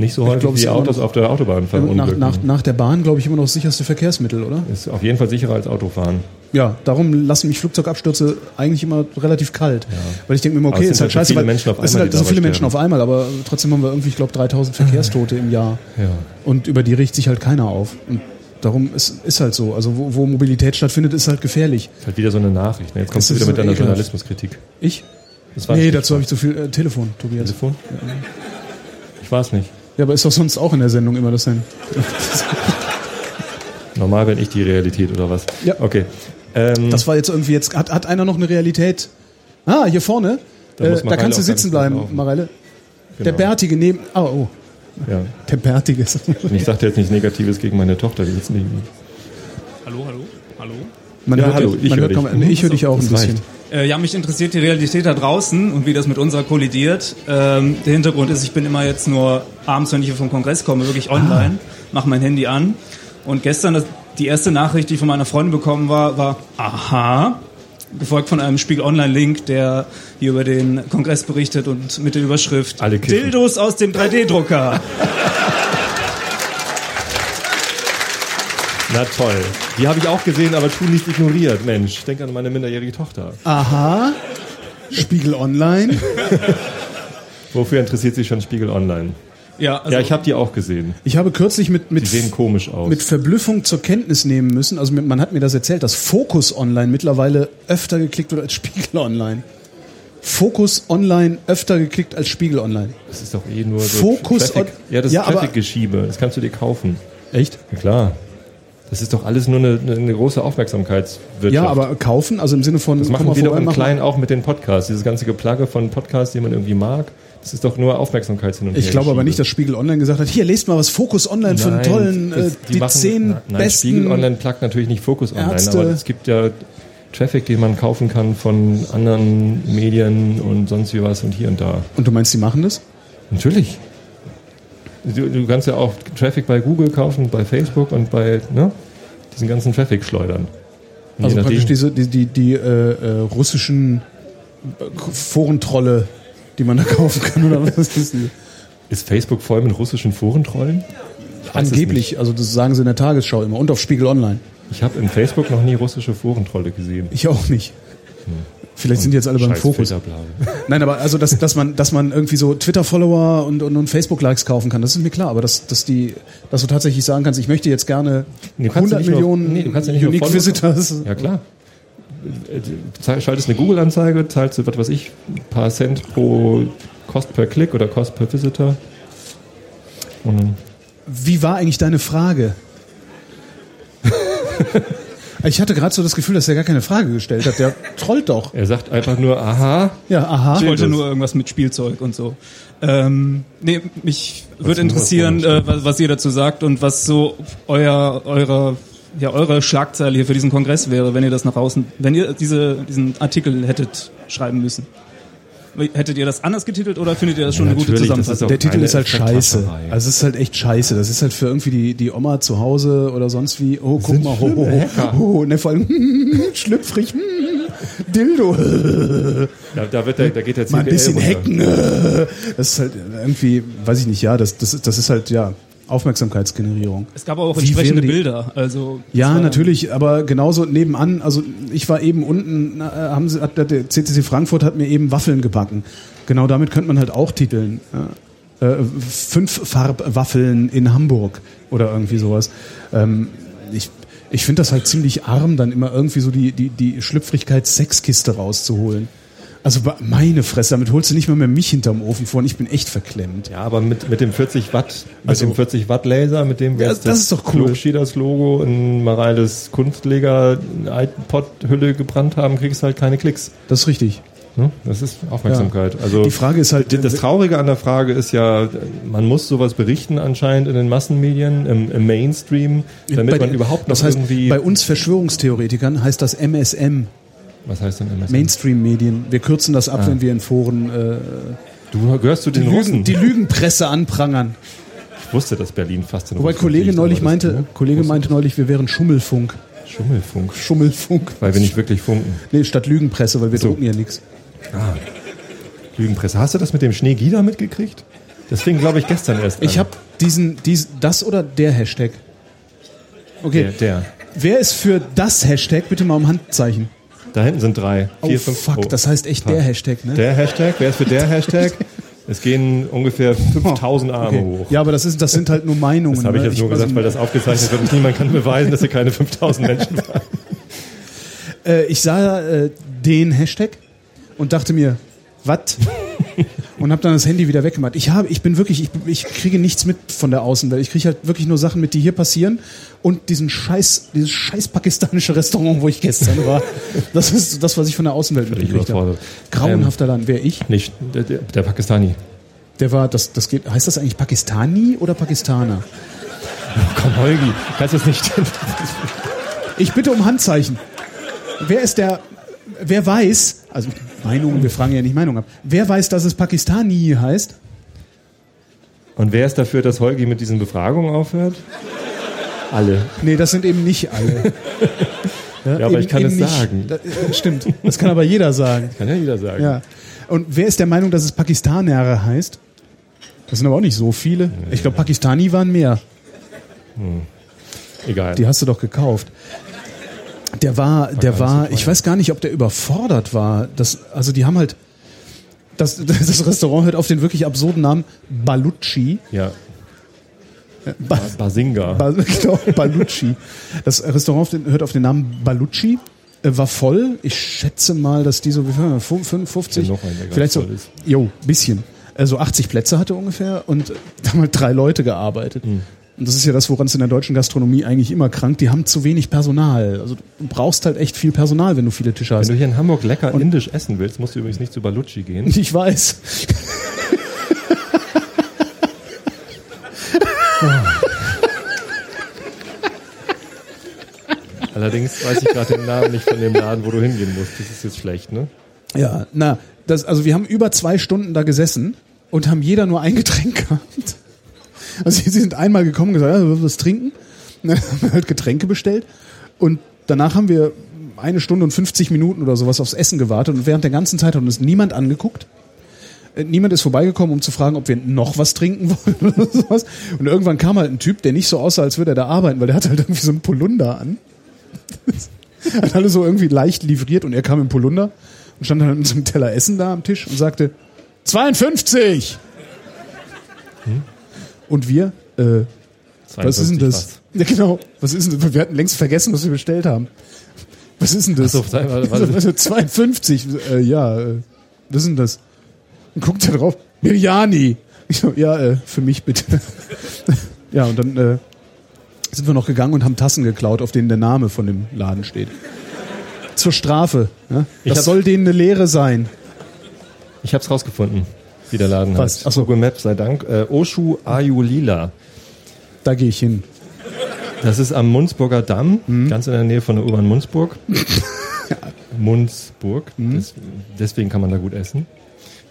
Nicht so häufig glaub, es wie Autos noch- auf der Autobahn Nach, verunglücken. nach, nach der Bahn, glaube ich, immer noch das sicherste Verkehrsmittel, oder? Ist auf jeden Fall sicherer als Autofahren. Ja, darum lassen mich Flugzeugabstürze eigentlich immer relativ kalt. Weil ich denke mir immer, okay, es ist sind halt halt scheiße, so viele Menschen auf es sind einmal, halt so viele Menschen auf einmal, aber trotzdem haben wir irgendwie, ich glaube, 3000 Verkehrstote im Jahr. Ja. Und über die riecht sich halt keiner auf. Und darum ist, ist halt so. Also wo, wo Mobilität stattfindet, ist halt gefährlich. Ist halt wieder so eine Nachricht. Ne? Jetzt kommst du wieder mit deiner ekelhaft. Journalismuskritik. Ich? Das war Nee, dazu habe ich zu viel äh, Telefon, Tobias. Telefon? Ich weiß nicht. Ja, aber ist doch sonst auch in der Sendung immer das sein. Normal bin ich die Realität oder was? Ja. Okay. Ähm, Das war jetzt irgendwie jetzt. Hat, hat einer noch eine Realität? Ah, hier vorne. Da äh, da kannst du sitzen ganz gut bleiben, laufen. Mareile. Der genau. Bärtige neben. Oh, oh. Ja. Der Bärtige. ich sagte jetzt nichts Negatives gegen meine Tochter, die jetzt neben mir. Hallo, hallo, hallo. Man Ja, hört, hallo, ich höre dich. kaum- ich höre dich auch ein bisschen. reicht. Äh, ja, mich interessiert die Realität da draußen und wie das mit unserer kollidiert. Ähm, der Hintergrund ist, ich bin immer jetzt nur abends, wenn ich hier vom Kongress komme, wirklich online, mache mein Handy an. Und gestern, das, die erste Nachricht, die ich von meiner Freundin bekommen war, war, aha, gefolgt von einem Spiegel Online-Link, der hier über den Kongress berichtet und mit der Überschrift Alle kiffen. Dildos aus dem 3D-Drucker. Na toll. Die habe ich auch gesehen, aber tunlichst ignoriert. Mensch, denk an meine minderjährige Tochter. Aha. Spiegel Online. Wofür interessiert sich schon Spiegel Online? ja, also, Ja, ich habe die auch gesehen. Ich habe kürzlich mit, Die mit, sehen komisch aus. mit Verblüffung zur Kenntnis nehmen müssen, also mit- man hat mir das erzählt, dass Focus Online mittlerweile öfter geklickt wird als Spiegel Online. Focus Online öfter geklickt als Spiegel Online. das ist doch eh nur so Fokus Traffic. Ja, das Ja, ist aber- Traffic-Geschiebe. Das kannst du dir kaufen. Echt? Ja, klar. Das ist doch alles nur eine, eine große Aufmerksamkeitswirtschaft. Ja, aber kaufen, also im Sinne von Das machen wir doch im. Kleinen auch mit den Podcasts. Dieses ganze Geplagge von Podcasts, die man irgendwie mag. Das ist doch nur Aufmerksamkeit hin und her. Ich glaube aber nicht, dass Spiegel Online gesagt hat, hier lest mal was Focus Online für Nein, tollen, äh, das- die, machen- zehn nein, nein, besten. Spiegel Online plagt natürlich nicht Fokus Online, Ärzte. aber es gibt ja Traffic, den man kaufen kann von anderen Medien und sonst wie was und hier und da. Und du meinst, die machen das? Natürlich. Du, du kannst ja auch Traffic bei Google kaufen, bei Facebook und bei ne, diesen ganzen Traffic schleudern. Und Also praktisch diese, die, die, die äh, äh, russischen äh, Forentrolle, die man da kaufen kann, oder was ist die? ist Facebook voll mit russischen Forentrollen? Angeblich, also das sagen sie in der Tagesschau immer und auf Spiegel Online. Ich habe in Facebook noch nie russische Forentrolle gesehen. Ich auch nicht. Vielleicht sind die jetzt alle beim Fokus. Nein, aber also dass, dass man dass man irgendwie so Twitter-Follower und, und, und Facebook-Likes kaufen kann, das ist mir klar. Aber dass, dass die, dass du tatsächlich sagen kannst, ich möchte jetzt gerne Nee, du kannst ja 100 nicht nur- Millionen nee, du kannst ja nicht nur Unique Follower- Visitors. Ja klar. äh, schaltest eine Google-Anzeige, zahlst du, was weiß ich, ein paar Cent pro Cost per Klick oder Cost per Visitor. Und Wie war eigentlich deine Frage? ich hatte gerade so das Gefühl, dass er gar keine Frage gestellt hat. Der trollt doch. er sagt einfach nur, aha, Ja, aha. Ich wollte nur irgendwas mit Spielzeug und so. Ähm, nee, mich würde interessieren, was- äh, was, was ihr dazu sagt und was so euer, eure, ja, eure Schlagzeile hier für diesen Kongress wäre, wenn ihr das nach außen, wenn ihr diese, diesen Artikel hättet schreiben müssen. Hättet ihr das anders getitelt oder findet ihr das schon Ja, eine gute Zusammenfassung? Der Titel ist halt scheiße. Also es ist halt echt scheiße. Das ist halt für irgendwie die, die Oma zu Hause oder sonst wie. Oh, guck mal, ho, ho, ho, ho. Ne, vor allem schlüpfrig, hm, Dildo. da, da, wird der, da geht der Mal ein bisschen runter. hacken. Das ist halt irgendwie, weiß ich nicht, ja, das, das, ist- das ist halt, ja, Aufmerksamkeitsgenerierung. Es gab auch Wie entsprechende Bilder. Also Ja, natürlich, aber genauso nebenan, also ich war eben unten, äh, haben sie, hat der CCC Frankfurt hat mir eben Waffeln gebacken. Genau damit könnte man halt auch titeln. Ja. Äh, fünf Farbwaffeln in Hamburg oder irgendwie sowas. Ähm, ich ich finde das halt ziemlich arm, dann immer irgendwie so die, die, die Schlüpfrigkeits-Sexkiste rauszuholen. Also meine Fresse, damit holst du nicht mal mehr mich hinterm Ofen vor und ich bin echt verklemmt. Ja, aber mit, mit dem 40 Watt, mit Also- dem 40 Watt Laser, mit dem wäre Ja, das ist doch cool. Klogschieders Logo in Mareiles Kunstleger iPod-Hülle gebrannt haben, kriegst du halt keine Klicks. Das ist richtig. Ne? Das ist Aufmerksamkeit. Also Die Frage ist halt, das Traurige an der Frage ist ja, man muss sowas berichten anscheinend in den Massenmedien, im, im Mainstream, damit man überhaupt noch das heißt, irgendwie. bei uns Verschwörungstheoretikern heißt das MSM, was heißt denn MSM? Mainstream-Medien. Wir kürzen das ab, Ah. wenn wir in Foren äh, Du gehörst zu die, den Lügen, Russen. die Lügenpresse anprangern. ich wusste, dass Berlin fast in Wobei Russland Kollege liegt, neulich aber das- meinte, ne? Kollege meinte neulich, wir wären Schummelfunk. Schummelfunk. Schummelfunk. Weil wir nicht wirklich funken. Nee, statt Lügenpresse, weil wir So. drucken ja nichts. Ah. Lügenpresse. Hast du das mit dem Schneegida mitgekriegt? Das fing, glaube ich, gestern erst Ich an. habe diesen, diesen, das oder der Hashtag. Okay, Der, der. wer ist für das Hashtag? Bitte mal um Handzeichen. Da hinten sind drei. Vier, oh fünf. fuck, oh. das heißt echt der Hashtag, ne? Der Hashtag, wer ist für der Hashtag? Es gehen ungefähr 5000 Arme Okay. hoch. Ja, aber das, ist, das sind halt nur Meinungen. Das habe ich ne? jetzt nur also, gesagt, weil das aufgezeichnet wird und niemand kann beweisen, dass hier keine 5000 Menschen waren. äh, ich sah äh, den Hashtag und dachte mir, was? Und habe dann das Handy wieder weggemacht. Ich habe, ich bin wirklich, ich, ich kriege nichts mit von der Außenwelt. Ich kriege halt wirklich nur Sachen mit, die hier passieren und diesen scheiß, dieses scheiß pakistanische Restaurant, wo ich gestern war. Das ist das, was ich von der Außenwelt mitgekriegt habe. Grauenhafter Land. Wer ich? Nicht, der, der, der Pakistani. Der war, das, das geht, heißt das eigentlich Pakistani oder Pakistaner? Komm, Holgi, kannst es nicht. Ich bitte um Handzeichen. Wer ist der, wer weiß, also Meinung, wir fragen ja nicht Meinung ab. Wer weiß, dass es Pakistani heißt? Und wer ist dafür, dass Holgi mit diesen Befragungen aufhört? Alle. Nee, das sind eben nicht alle. Ja, aber ich kann es sagen. Da, äh, stimmt. Das kann aber jeder sagen. Kann ja jeder sagen. Ja. Und wer ist der Meinung, dass es Pakistaner heißt? Das sind aber auch nicht so viele. Ich glaube, Pakistani waren mehr. Egal. Die hast du doch gekauft. Der war, der war, ich weiß gar nicht, ob der überfordert war. Das, also die haben halt, das, das Restaurant hört auf den wirklich absurden Namen Baluchi. ja. Ba, Basinga. Ba- genau, Baluchi. Das Restaurant hört auf den Namen Baluchi. Äh, War voll. Ich schätze mal, dass die so wie viel, 55, Ja, noch einen, vielleicht so, jo, bisschen. Also 80 Plätze hatte ungefähr und da haben halt drei Leute gearbeitet. Hm. Und das ist ja das, woran es in der deutschen Gastronomie eigentlich immer krankt. Die haben zu wenig Personal. Also du brauchst halt echt viel Personal, wenn du viele Tische Wenn hast. du hier in Hamburg lecker indisch essen willst, musst du übrigens nicht zu Baluchi gehen. Ich weiß. Allerdings weiß ich gerade den Namen nicht von dem Laden, wo du hingehen musst. Das ist jetzt schlecht, ne? Ja, na, das, also wir haben über zwei Stunden da gesessen und haben jeder nur ein Getränk gehabt. Also sie sind einmal gekommen und gesagt, ja, wir was trinken. Dann haben wir halt Getränke bestellt und danach haben wir eine Stunde und 50 Minuten oder sowas aufs Essen gewartet und während der ganzen Zeit hat uns niemand angeguckt. Äh, Niemand ist vorbeigekommen, um zu fragen, ob wir noch was trinken wollen oder sowas. Und irgendwann kam halt ein Typ, der nicht so aussah, als würde er da arbeiten, weil der hatte halt irgendwie so einen Polunder an. Hat alle so irgendwie leicht livriert und er kam im Polunder und stand dann mit so einem Teller Essen da am Tisch und sagte 52. Und wir, äh, was ist denn 52 das? Ja, genau. Was ist denn das? Wir hatten längst vergessen, was wir bestellt haben. Was ist denn das? Ach so, warte. Also 52, äh, ja, äh, was ist denn das? Und guckt da drauf, Biryani. Ich so, ja, äh, für mich bitte. ja, und dann äh, sind wir noch gegangen und haben Tassen geklaut, auf denen der Name von dem Laden steht. Zur Strafe. Ich Das soll denen eine Lehre sein. Ich hab's rausgefunden, wie der Laden Was? heißt. Ach so. Google Maps sei Dank. Äh, Oshu Ayulila. Da gehe ich hin. Das ist am Munzburger Damm, Mhm. ganz in der Nähe von der U-Bahn Munzburg. Munzburg. Mhm. Des, deswegen kann man da gut essen.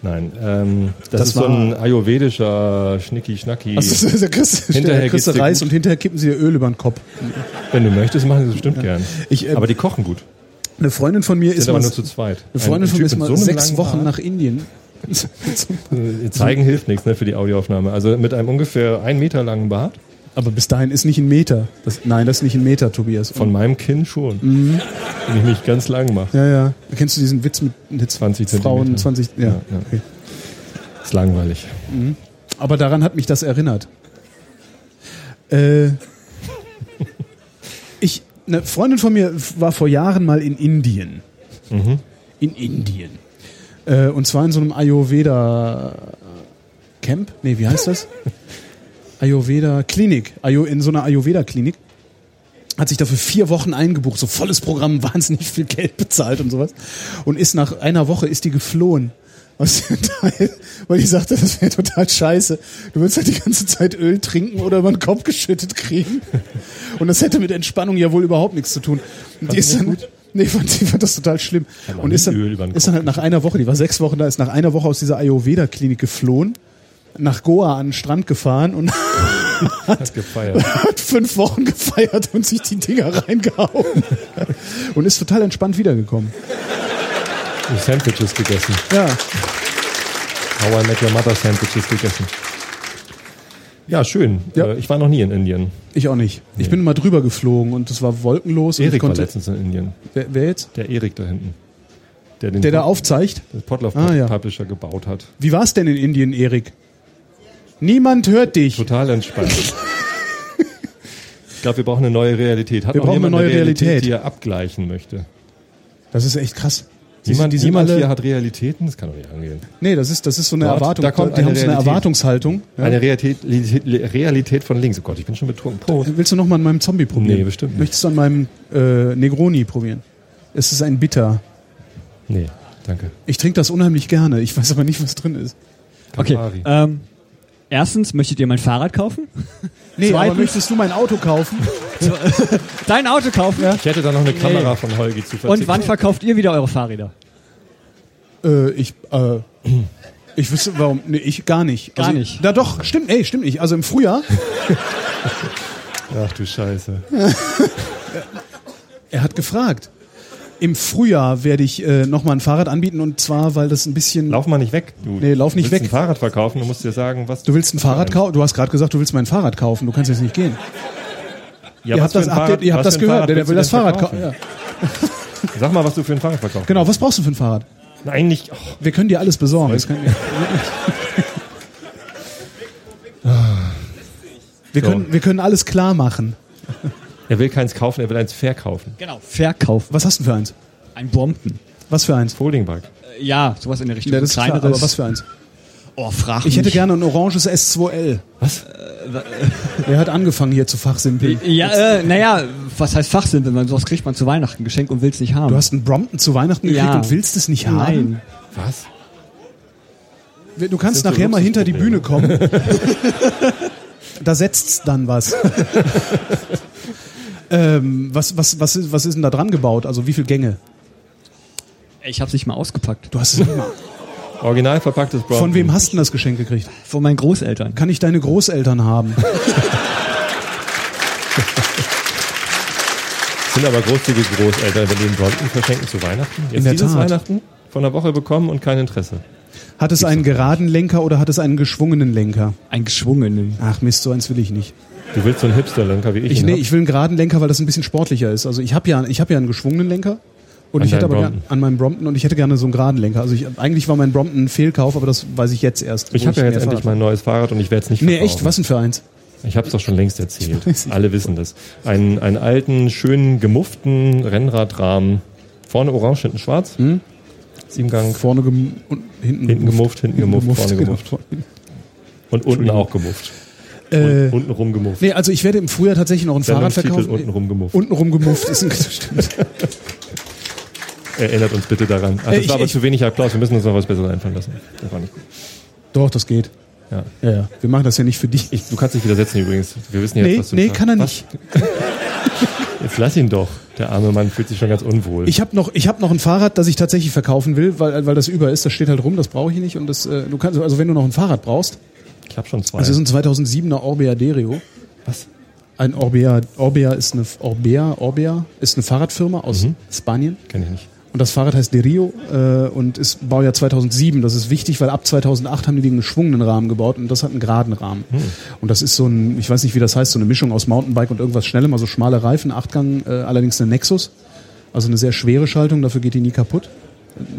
Nein, ähm, das, Das ist so ein ayurvedischer Schnicki-Schnacki. Also, da kriegst, du- Hinterher kriegst du Reis gut. und hinterher kippen sie dir Öl über den Kopf. Wenn du möchtest, machen sie das bestimmt gern. Ich, äh, Aber die kochen gut. Eine Freundin von mir Sind ist aber mal, nur zu zweit. eine Freundin Ein von mir ist mal so sechs Wochen nach Indien. Zeigen hilft nichts ne, für die Audioaufnahme. Also mit einem ungefähr ein Meter langen Bart. Aber bis dahin ist nicht ein Meter. Das, nein, das ist nicht ein Meter, Tobias. Von meinem Kinn schon. Mhm. Wenn ich mich ganz lang mache. ja, ja. Kennst du diesen Witz mit, mit 20 Frauen Zentimeter. 20? Ja. Ja, ja. Okay. Ist langweilig. Aber daran hat mich das erinnert. Äh, ich, eine Freundin von mir war vor Jahren mal in Indien. In Indien. Äh, und zwar in so einem Ayurveda Camp. Nee, wie heißt das? Ayurveda Klinik. Ayo, in so einer Ayurveda Klinik. Hat sich dafür vier Wochen eingebucht, so volles Programm, wahnsinnig viel Geld bezahlt und sowas. Und ist nach einer Woche ist die geflohen. Aus dem Teil, weil die sagte, das wäre total scheiße. Du würdest halt die ganze Zeit Öl trinken oder über den Kopf geschüttet kriegen. Und das hätte mit Entspannung ja wohl überhaupt nichts zu tun. Und die ist dann, nee, fand, die fand das total schlimm. Und ist dann, ist dann halt nach einer Woche, die war sechs Wochen da, ist nach einer Woche aus dieser Ayurveda-Klinik geflohen, nach Goa an den Strand gefahren und Hat gefeiert. hat fünf Wochen gefeiert und sich die Dinger reingehauen. Und ist total entspannt wiedergekommen. Sandwiches gegessen. Ja. How I Met Your Mother Sandwiches gegessen. Ja, schön. Ja. Äh, Ich war noch nie in Indien. Ich auch nicht. Ich bin mal drüber geflogen und es war wolkenlos. Erik war letztens in Indien. wer, wer jetzt? Der Erik da hinten. Der den Der da aufzeigt? den Potluck Ah, ja. Publisher gebaut hat. Wie war es denn in Indien, Erik? Niemand hört dich. Total entspannt. ich glaube, wir brauchen eine neue Realität. Hat Wir brauchen eine neue Realität. die er abgleichen möchte? Das ist echt krass. Die Niemand, sind, die sind niemand alle, hier hat Realitäten? Das kann doch nicht angehen. nee, das ist, das ist so eine Dort, Erwartung. da kommt die eine haben so eine Realität. Erwartungshaltung. Ja. Eine Realität, Realität von links. Oh Gott, ich bin schon betrunken. Prost. Willst du noch mal an meinem Zombie probieren? Nee, bestimmt nicht. Möchtest du an meinem äh, Negroni probieren? Es ist ein Bitter. Nee, danke. Ich trinke das unheimlich gerne. Ich weiß aber nicht, was drin ist. Okay. Ähm, erstens, möchtet ihr mein Fahrrad kaufen? Nee, aber Zweitens- möchtest du mein Auto kaufen? Dein Auto kaufen? Ich hätte da noch eine Kamera von Holgi zu verzichten. Und wann verkauft ihr wieder eure Fahrräder? Äh, ich, äh, ich wüsste, warum, nee, ich gar nicht. Gar also, nicht. Da doch, stimmt, ey, stimmt nicht. Also im Frühjahr, Ach du Scheiße. er hat gefragt. Im Frühjahr werde ich äh, nochmal ein Fahrrad anbieten und zwar, weil das ein bisschen. Lauf mal nicht weg. Du Nee, lauf nicht willst weg. ein Fahrrad verkaufen, du musst dir sagen, was Du willst ein Fahrrad kaufen? Du hast gerade gesagt, du willst mein Fahrrad kaufen. Du kannst jetzt nicht gehen. Ja, ihr habt das, ein habt Fahrrad- ihr, ihr habt das gehört. Fahrrad Der, der willst will du das Fahrrad kaufen. Ja. Sag mal, was du für ein Fahrrad verkaufst. Genau, was brauchst du für ein Fahrrad? Nein, nicht. Oh, Wir können dir alles besorgen. Das können wir können, wir können alles klar machen. er will keins kaufen, er will eins verkaufen. Genau. Verkaufen. Was hast du für eins? Ein Brompton. Was für eins? Foldingbike. Äh, Ja, sowas in der Richtung. Ja, das ist klar, aber was für eins? Oh, frag Ich hätte mich. gerne ein oranges S2L. Was? Er hat angefangen hier zu fachsimpeln. Ja, äh, naja, was heißt Fachsinn, wenn sowas kriegt man zu Weihnachten geschenkt und will es nicht haben. Du hast einen Brompton zu Weihnachten gekriegt Ja. und willst es nicht haben? Nein. Was? Du kannst sind so nachher mal hinter die Bühne kommen. da setzt's dann was. ähm, was, was, was, ist, was ist denn da dran gebaut? Also wie viele Gänge? Ich hab's nicht mal ausgepackt. Du hast es nicht mal. Original verpacktes Brown. Von wem hast du denn das Geschenk gekriegt? Von meinen Großeltern. Kann ich deine Großeltern haben? Sind aber großzügige Großeltern, wenn die den Brompton verschenken zu Weihnachten. Jetzt In der dieses Tat. Weihnachten von der Woche bekommen und kein Interesse. Hat es einen geraden Lenker oder hat es einen geschwungenen Lenker? Ein geschwungenen. Ach Mist, so eins will ich nicht. Du willst so einen Hipster-Lenker wie ich, Ich, nee, hab? ich will einen geraden Lenker, weil das ein bisschen sportlicher ist. Also ich habe ja, ich habe ja einen geschwungenen Lenker. Und An ich hätte aber gern, an meinem Brompton und ich hätte gerne so einen geraden Lenker. Also ich, eigentlich war mein Brompton ein Fehlkauf, aber das weiß ich jetzt erst. Ich habe ja jetzt endlich Fahrrad mein neues Fahrrad und ich werde es nicht Nee, verkaufen. echt? Was denn für eins? Ich habe es doch schon längst erzählt. Alle wissen das. Einen, einen alten, schönen, gemufften Rennradrahmen. Vorne orange, hinten schwarz. Siebengang. Vorne gem und hinten, Hinten gemufft, hinten gemufft, vorne genau. gemufft. Und unten auch gemufft. Äh, Und unten rum gemufft. nee, also ich werde im Frühjahr tatsächlich noch ein Fahrrad Sendungstitel verkaufen. unten rum gemufft. Unten rum gemufft ist ein stimmt. Erinnert uns bitte daran. Ach, Äh, das ich- war aber ich- zu wenig Applaus. Wir müssen uns noch was Besseres einfallen lassen. Das war nicht gut. Doch, das geht. Ja. Ja, ja. Wir machen das ja nicht für dich. Ich, du kannst dich widersetzen übrigens. Wir wissen jetzt, Nee, was du nee, sagst. kann er nicht. Jetzt lass ihn doch. Der arme Mann fühlt sich schon ganz unwohl. Ich habe noch, ich habe noch ein Fahrrad, das ich tatsächlich verkaufen will, weil, weil das über ist. Das steht halt rum, das brauche ich nicht. Und das, äh, du kannst, also wenn du noch ein Fahrrad brauchst, Ich habe schon zwei. das ist ein 2007er Orbea Derio. was? Ein Orbea, Orbea ist eine Orbea, Orbea ist eine Fahrradfirma aus Mhm. Spanien. Kenn ich nicht. Und das Fahrrad heißt Derio äh, und ist Baujahr 2007. Das ist wichtig, weil ab 2008 haben die den geschwungenen Rahmen gebaut und das hat einen geraden Rahmen. Und das ist so ein, ich weiß nicht, wie das heißt, so eine Mischung aus Mountainbike und irgendwas Schnellem, also schmale Reifen, Achtgang, äh, allerdings eine Nexus. Also eine sehr schwere Schaltung, dafür geht die nie kaputt.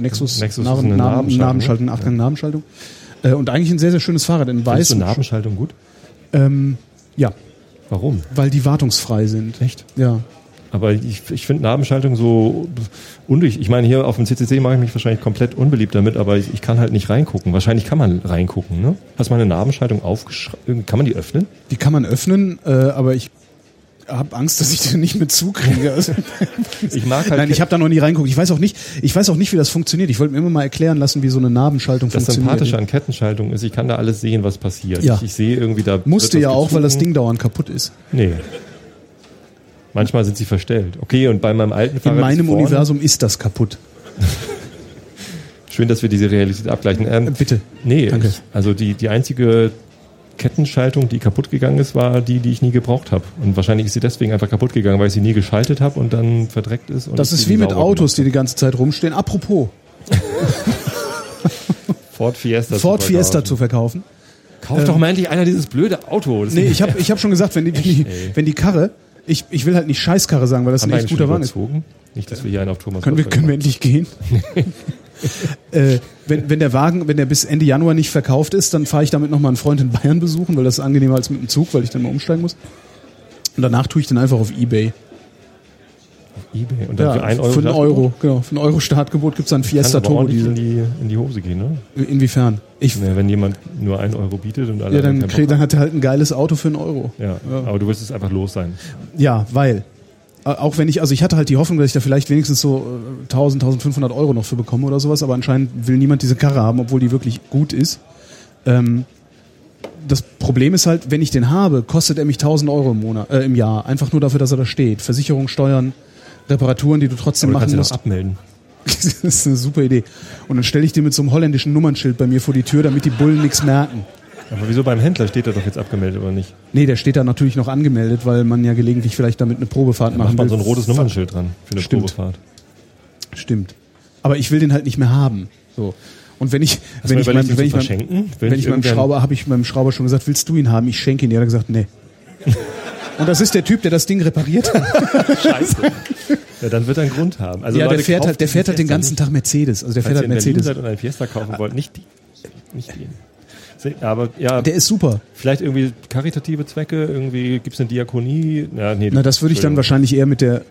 Nexus, Nexus ist Narben- eine Narben- Nabenschaltung, Nabenschaltung, ne? Achtgang, Nabenschaltung. Äh, und eigentlich ein sehr, sehr schönes Fahrrad in weiß. Findest du Nabenschaltung gut? Ähm, ja, Warum? weil die wartungsfrei sind. Echt? Ja. Aber ich, ich finde Nabenschaltung so undurch. Ich meine, hier auf dem CCC mache ich mich wahrscheinlich komplett unbeliebt damit, aber ich, ich kann halt nicht reingucken. Wahrscheinlich kann man reingucken, ne? Hast du mal eine Nabenschaltung aufgeschrieben? Kann man die öffnen? Die kann man öffnen, äh, aber ich habe Angst, dass ich den nicht mit zukriege. Also, Ich mag halt Nein, ich habe da noch nie reinguckt. Ich weiß auch nicht, ich weiß auch nicht, wie das funktioniert. Ich wollte mir immer mal erklären lassen, wie so eine Nabenschaltung das funktioniert. Sympathische an Kettenschaltung ist, ich kann da alles sehen, was passiert. Ja. Ich, ich sehe irgendwie da. Musste ja auch, weil das. Ding dauernd kaputt ist. Nee. Manchmal sind sie verstellt. Okay, und bei meinem alten In Fahrrad meinem vorne- Universum ist das kaputt. Schön, dass wir diese Realität abgleichen. Ähm, Äh, bitte. Nee, Danke. also die, die einzige Kettenschaltung, die kaputt gegangen ist, war die, die ich nie gebraucht habe. Und wahrscheinlich ist sie deswegen einfach kaputt gegangen, weil ich sie nie geschaltet habe und dann verdreckt ist. Und Das ist wie mit Autos, die gemacht die ganze Zeit rumstehen. Apropos. Ford Fiesta. Ford zu Fiesta verkaufen. zu verkaufen. Kauf doch mal endlich einer dieses blöde Auto. Das Nee, ich habe ich hab schon gesagt, wenn die, wenn die, ey. wenn die Karre, ich, ich will halt nicht Scheißkarre sagen, weil das haben ein echt guter Wagen ist. Nicht, dass wir hier einen auf Thomas Können wir, können wir endlich gehen? äh, wenn, wenn der Wagen, wenn der bis Ende Januar nicht verkauft ist, dann fahre ich damit nochmal einen Freund in Bayern besuchen, weil das ist angenehmer als mit dem Zug, weil ich dann mal umsteigen muss. Und danach tue ich den einfach auf Ebay. eBay. Und dann für einen Euro. Für einen? Euro, genau. Für einen Euro Startgebot gibt's dann Kann Fiesta Turbo ordentlich in die, in die Hose gehen, ne? Inwiefern? Ich, Ja, wenn jemand nur einen Euro bietet und alle ja, dann, krieg, dann hat er halt ein geiles Auto für einen Euro. haben. ja. aber du wirst es einfach los sein. Ja, weil. Äh, Auch wenn ich, also ich hatte halt die Hoffnung, dass ich da vielleicht wenigstens so äh, 1000, 1500 Euro noch für bekomme oder sowas, aber anscheinend will niemand diese Karre haben, obwohl die wirklich gut ist. Ähm, das Problem ist halt, wenn ich den habe, kostet er mich 1000 Euro im Monat, äh, im Jahr. Einfach nur dafür, dass er da steht. Versicherung, Steuern, Reparaturen, die du trotzdem Aber du kannst machen musst. abmelden. das ist eine super Idee. Und dann stelle ich den mit so einem holländischen Nummernschild bei mir vor die Tür, damit die Bullen nichts merken. Aber wieso beim Händler steht er doch jetzt abgemeldet oder nicht? Nee, der steht da natürlich noch angemeldet, weil man ja gelegentlich vielleicht damit eine Probefahrt machen Macht man will. so ein rotes Nummernschild dran für eine Stimmt. Probefahrt. Stimmt. Aber ich will den halt nicht mehr haben. So. Und wenn ich, Hast wenn ich, überlegt, ihn wenn ich? Will wenn nicht ich meinem Schrauber, habe ich meinem Schrauber schon gesagt, willst du ihn haben? Ich schenke ihn. Der hat gesagt, nee. Und das ist der Typ, der das Ding repariert hat. Scheiße. ja, dann wird er einen Grund haben. Also ja, der Leute, fährt kauft halt, der fährt halt den ganzen nicht. Tag Mercedes. Also der fährt Falls halt ihr in Berlin Mercedes. seid und einen Fiesta kaufen wollt, nicht die. Nicht den. Aber ja, Der ist super. vielleicht irgendwie karitative Zwecke, irgendwie gibt es eine Diakonie. Ja, nee, Na, das würde ich dann wahrscheinlich eher mit der,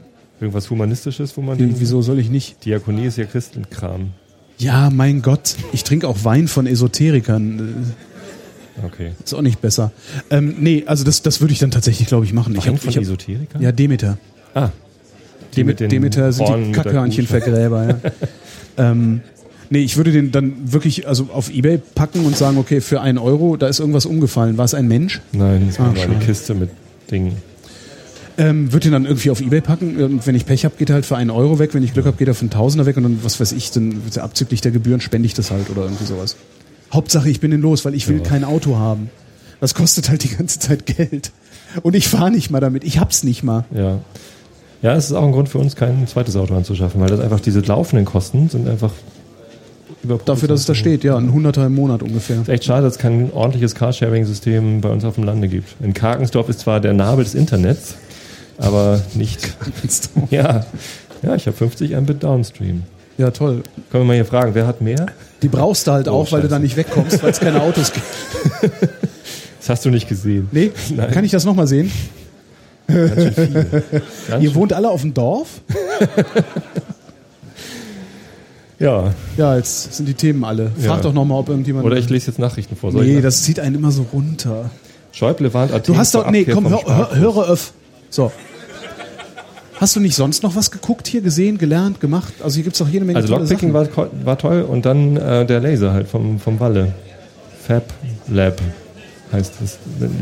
Irgendwas Humanistisches, wo man wieso soll ich nicht? Diakonie ist ja Christenkram. Ja, mein Gott. Ich trinke auch Wein von Esoterikern. Okay. Ist auch nicht besser. Ähm, nee, also das, das würde ich dann tatsächlich, glaube ich, machen. Ich Wein hab, von ich hab, Esoterikern? ja, Demeter. Ah. Den Demeter sind Hornen die Kackhörnchenvergräber, ja. ähm, nee, ich würde den dann wirklich also auf Ebay packen und sagen, okay, für einen Euro, da ist irgendwas umgefallen. War es ein Mensch? Nein, Ah, war eine schade. Kiste mit Dingen. Ähm, würde den dann irgendwie auf Ebay packen und wenn ich Pech habe, geht er halt für einen Euro weg. Wenn ich Glück habe, geht er für einen Tausender weg und dann, was weiß ich, dann wird abzüglich der Gebühren spende ich das halt oder irgendwie sowas. Hauptsache, ich bin den los, weil ich will Ja. kein Auto haben. Das kostet halt die ganze Zeit Geld. Und ich fahre nicht mal damit. Ich hab's nicht mal. Ja. Ja, es ist auch ein Grund für uns, kein zweites Auto anzuschaffen, weil das einfach diese laufenden Kosten sind einfach. Dafür, dass es da steht, ja, ein Hunderter im Monat ungefähr. ist echt schade, dass es kein ordentliches Carsharing-System bei uns auf dem Lande gibt. In Karkensdorf ist zwar der Nabel des Internets, aber nicht. Ja, ja ich habe 50 Mbit Downstream. Ja, toll. Können wir mal hier fragen, wer hat mehr? Die brauchst du halt Oh, auch, weil du scheiße. da nicht wegkommst, weil es keine Autos gibt. Das hast du nicht gesehen. Nee? Nein. Kann ich das nochmal sehen? Ganz schön viele. Ganz Ihr schön- wohnt alle auf dem Dorf? Ja. Ja, jetzt sind die Themen alle. Frag Ja. doch nochmal, ob irgendjemand. Oder ich lese jetzt Nachrichten vor. Soll Nee, ich das zieht einen immer so runter. Schäuble warnt Athen Du hast doch. Nee, komm, hör, hör, höre öff. So. Hast du nicht sonst noch was geguckt hier, gesehen, gelernt, gemacht? Also hier gibt's doch jede Menge Also Lockpicking war, war toll und dann äh, der Laser halt vom, vom Walle. Fab Lab heißt das.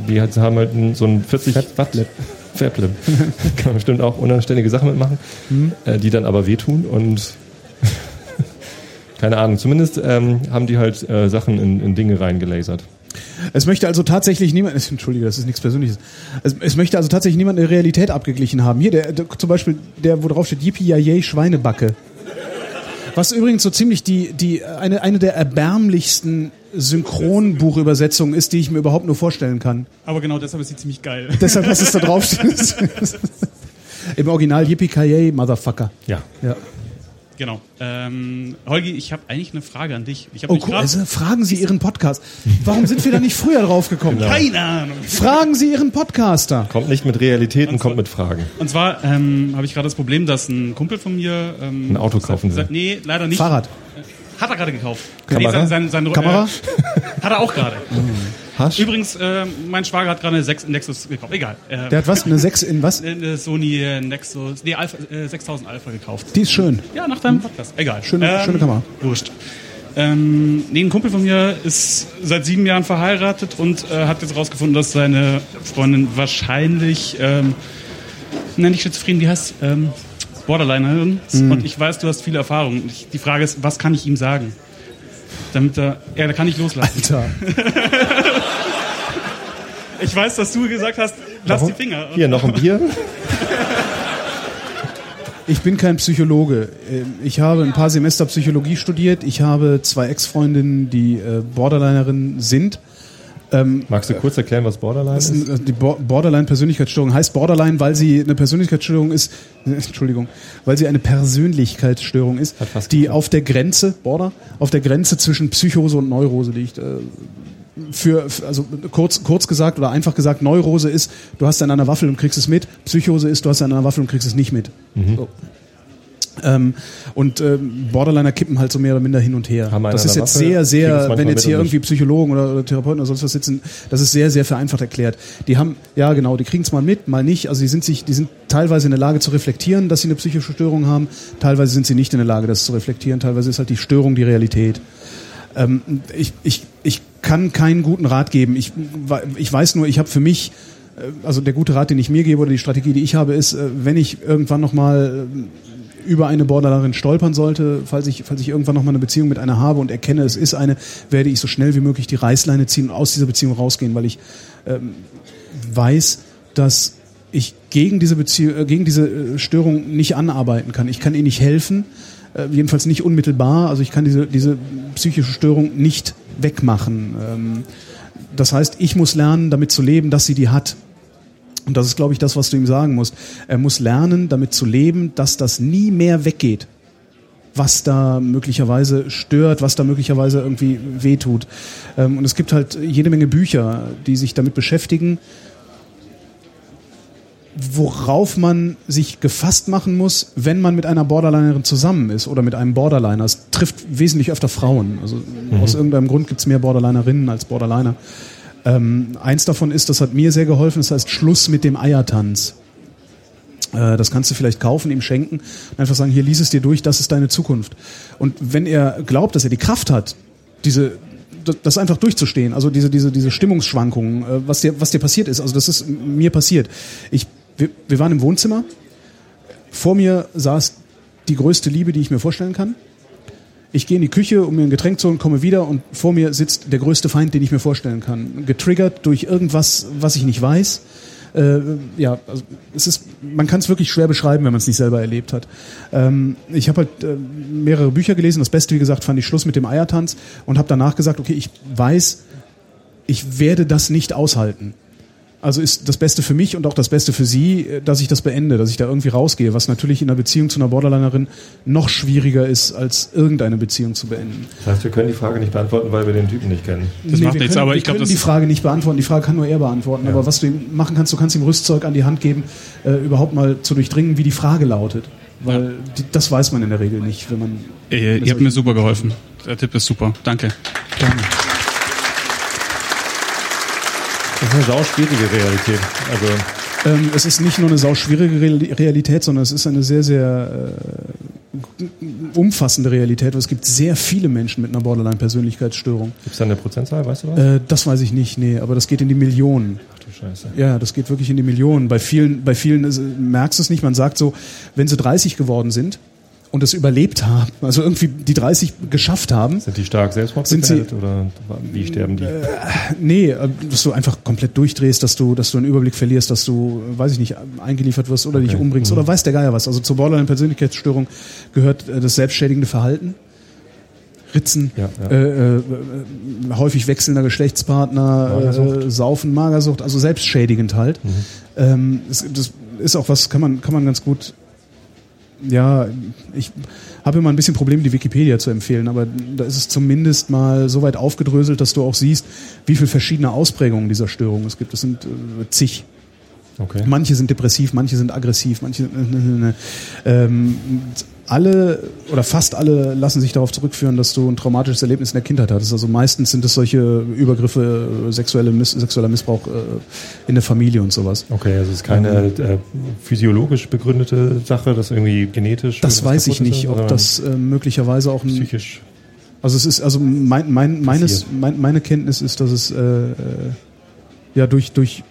Die haben halt so ein 40 Watt Lab. Fab Lab. Kann man bestimmt auch unanständige Sachen mitmachen, Hm. äh, die dann aber wehtun und keine Ahnung. Zumindest ähm, haben die halt äh, Sachen in, in Dinge reingelasert. Es möchte also tatsächlich niemand, entschuldige, das ist nichts Persönliches. Es, es möchte also tatsächlich niemand eine Realität abgeglichen haben. Hier, der, der zum Beispiel, der, wo drauf steht, Yippie Yay Schweinebacke. Was übrigens so ziemlich die, die, eine, eine der erbärmlichsten Synchronbuchübersetzungen ist, die ich mir überhaupt nur vorstellen kann. Aber genau deshalb ist sie ziemlich geil. Deshalb, was es da drauf steht. Im Original Yippie Yay Motherfucker. Ja. Ja. Genau. Ähm, Holgi, ich habe eigentlich eine Frage an dich. Ich habe Oh, cool. Also, fragen Sie Ihren Podcast. Warum sind wir da nicht früher drauf gekommen? keine Ahnung. Fragen Sie Ihren Podcaster. Kommt nicht mit Realitäten, kommt mit Fragen. Und zwar ähm, habe ich gerade das Problem, dass ein Kumpel von mir ähm, Ein Auto kaufen will. Nee, leider nicht. Fahrrad. Hat er gerade gekauft. Kamera? Nee, sein, sein, sein, Kamera? Äh, hat er auch gerade. Hasch? Übrigens, äh, mein Schwager hat gerade eine 6 Nexus gekauft. Egal. Äh, Der hat was? Eine 6 in was? eine Sony äh, Nexus, nee, Alpha, äh, 6000 Alpha gekauft. Die ist schön. Ja, nach deinem Podcast. Egal. Schöne- schöne Kamera. Wurscht. Ähm, nee, ein Kumpel von mir ist seit sieben Jahren verheiratet und äh, hat jetzt rausgefunden, dass seine Freundin wahrscheinlich, ähm, nenn ich schizophren, die heißt ähm, Borderlinerin. Mhm. Und ich weiß, du hast viele Erfahrungen. Ich, die Frage ist, was kann ich ihm sagen? Damit er, ja, da kann ich loslassen. Alter. Ich weiß, dass du gesagt hast, lass Noch- die Finger. Hier, noch ein Bier. Ich bin kein Psychologe. Ähm, Ich habe ein paar Semester Psychologie studiert. Ich habe zwei Ex-Freundinnen, die äh, Borderlinerinnen sind. Magst du kurz erklären, was Borderline ist? ein- Die Bo- Borderline-Persönlichkeitsstörung heißt Borderline, weil sie eine Persönlichkeitsstörung ist, Entschuldigung, weil sie eine Persönlichkeitsstörung ist, die auf der Grenze, Border, auf der Grenze zwischen Psychose und Neurose liegt. Äh, Für, für- also kurz, kurz gesagt oder einfach gesagt, Neurose ist, du hast an einer Waffel und kriegst es mit. Psychose ist, du hast an einer Waffel und kriegst es nicht mit. Mhm. So. Ähm, und ähm, Borderliner kippen halt so mehr oder minder hin und her. Das ist jetzt Waffe, sehr, sehr, wenn jetzt hier irgendwie Psychologen oder, oder Therapeuten oder sonst was sitzen, das ist sehr, sehr vereinfacht erklärt. Die haben, ja genau, die kriegen es mal mit, mal nicht. Also die sind sich, die sind teilweise in der Lage zu reflektieren, dass sie eine psychische Störung haben. Teilweise sind sie nicht in der Lage, das zu reflektieren. Teilweise ist halt die Störung die Realität. Ähm, ich, ich, ich kann keinen guten Rat geben. Ich, ich weiß nur, ich habe für mich, äh, also der gute Rat, den ich mir gebe oder die Strategie, die ich habe, ist, äh, wenn ich irgendwann nochmal über eine Borderlinerin stolpern sollte, falls ich, falls ich irgendwann nochmal eine Beziehung mit einer habe und erkenne, es ist eine, werde ich so schnell wie möglich die Reißleine ziehen und aus dieser Beziehung rausgehen, weil ich ähm, weiß, dass ich gegen diese Beziehung, äh, gegen diese äh, Störung nicht anarbeiten kann. Ich kann ihr nicht helfen, äh, jedenfalls nicht unmittelbar. Also ich kann diese, diese psychische Störung nicht wegmachen. Ähm, das heißt, ich muss lernen, damit zu leben, dass sie die hat. Und das ist, glaube ich, das, was du ihm sagen musst. Er muss lernen, damit zu leben, dass das nie mehr weggeht. Was da möglicherweise stört, was da möglicherweise irgendwie wehtut. Ähm, und es gibt halt jede Menge Bücher, die sich damit beschäftigen, worauf man sich gefasst machen muss, wenn man mit einer Borderlinerin zusammen ist oder mit einem Borderliner. Es trifft wesentlich öfter Frauen. Also aus irgendeinem Grund gibt es mehr Borderlinerinnen als Borderliner. Ähm, eins davon ist, das hat mir sehr geholfen, das heißt Schluss mit dem Eiertanz. Äh, Das kannst du vielleicht kaufen, ihm schenken einfach sagen, hier lies es dir durch, das ist deine Zukunft. Und wenn er glaubt, dass er die Kraft hat, diese das- das einfach durchzustehen, also diese diese diese Stimmungsschwankungen, äh, was dir was dir passiert ist, also das ist mir passiert. Ich wir, wir waren im Wohnzimmer. Vor mir saß die größte Liebe, die ich mir vorstellen kann. Ich gehe in die Küche, um mir ein Getränk zu holen, komme wieder und vor mir sitzt der größte Feind, den ich mir vorstellen kann. Getriggert durch irgendwas, was ich nicht weiß. Äh, ja, also es ist, man kann es wirklich schwer beschreiben, wenn man es nicht selber erlebt hat. Ähm, ich habe halt äh, mehrere Bücher gelesen. Das Beste, wie gesagt, fand ich Schluss mit dem Eiertanz und habe danach gesagt, okay, ich weiß, ich werde das nicht aushalten. Also ist das Beste für mich und auch das Beste für sie, äh, dass ich das beende, dass ich da irgendwie rausgehe, was natürlich in einer Beziehung zu einer Borderlinerin noch schwieriger ist, als irgendeine Beziehung zu beenden. Das heißt, wir können die Frage nicht beantworten, weil wir den Typen nicht kennen. Das macht wir nichts, können, aber ich glaube, das die Frage nicht beantworten. Die Frage kann nur er beantworten. Aber was du ihm machen kannst, du kannst ihm Rüstzeug an die Hand geben, äh, überhaupt mal zu durchdringen, wie die Frage lautet. Weil die, das weiß man in der Regel nicht, wenn man. Ihr, ihr habt mir super geholfen. Der Tipp ist super. Danke. Gerne. Das ist eine sauschwierige Realität. Also Ähm, es ist nicht nur eine sauschwierige Real- Realität, sondern es ist eine sehr, sehr äh, umfassende Realität. weil Es gibt sehr viele Menschen mit einer Borderline-Persönlichkeitsstörung. gibt es da eine Prozentzahl, weißt du was? Äh, das weiß ich nicht, nee, aber das geht in die Millionen. Ach du Scheiße. Ja, das geht wirklich in die Millionen. Bei vielen, bei vielen ist, merkst du es nicht. Man sagt so, wenn sie 30 geworden sind und es überlebt haben, also irgendwie die 30 geschafft haben, Sind die stark selbstmordgefährdet oder wie sterben die? nee, äh, dass du einfach komplett durchdrehst, dass du, dass du einen Überblick verlierst, dass du, äh, weiß ich nicht, eingeliefert wirst oder dich Okay. umbringst oder weiß der Geier was. Also zur Borderline-Persönlichkeitsstörung gehört äh, das selbstschädigende Verhalten. Ritzen, Ja, ja. Äh, äh, häufig wechselnder Geschlechtspartner, Magersucht. äh, Saufen, Magersucht, also selbstschädigend halt. Mhm. Ähm, das, das ist auch was, kann man, kann man ganz gut, ja, ich habe immer ein bisschen Problem, die Wikipedia zu empfehlen, aber da ist es zumindest mal so weit aufgedröselt, dass du auch siehst, wie viele verschiedene Ausprägungen dieser Störung es gibt. Es sind äh, zig. Okay. Manche sind depressiv, manche sind aggressiv, manche äh, ähm, alle oder fast alle lassen sich darauf zurückführen, dass du ein traumatisches Erlebnis in der Kindheit hattest. Also meistens sind es solche Übergriffe, äh, sexuelle Miss sexueller Missbrauch äh, in der Familie und sowas. Okay, also es ist keine äh, physiologisch begründete Sache, das irgendwie genetisch. Das weiß ich kaputt ist, nicht, ob das äh, möglicherweise auch ein psychisch. Also es ist, also mein, mein, meines, mein, meine Kenntnis ist, dass es äh, äh, ja durch, durch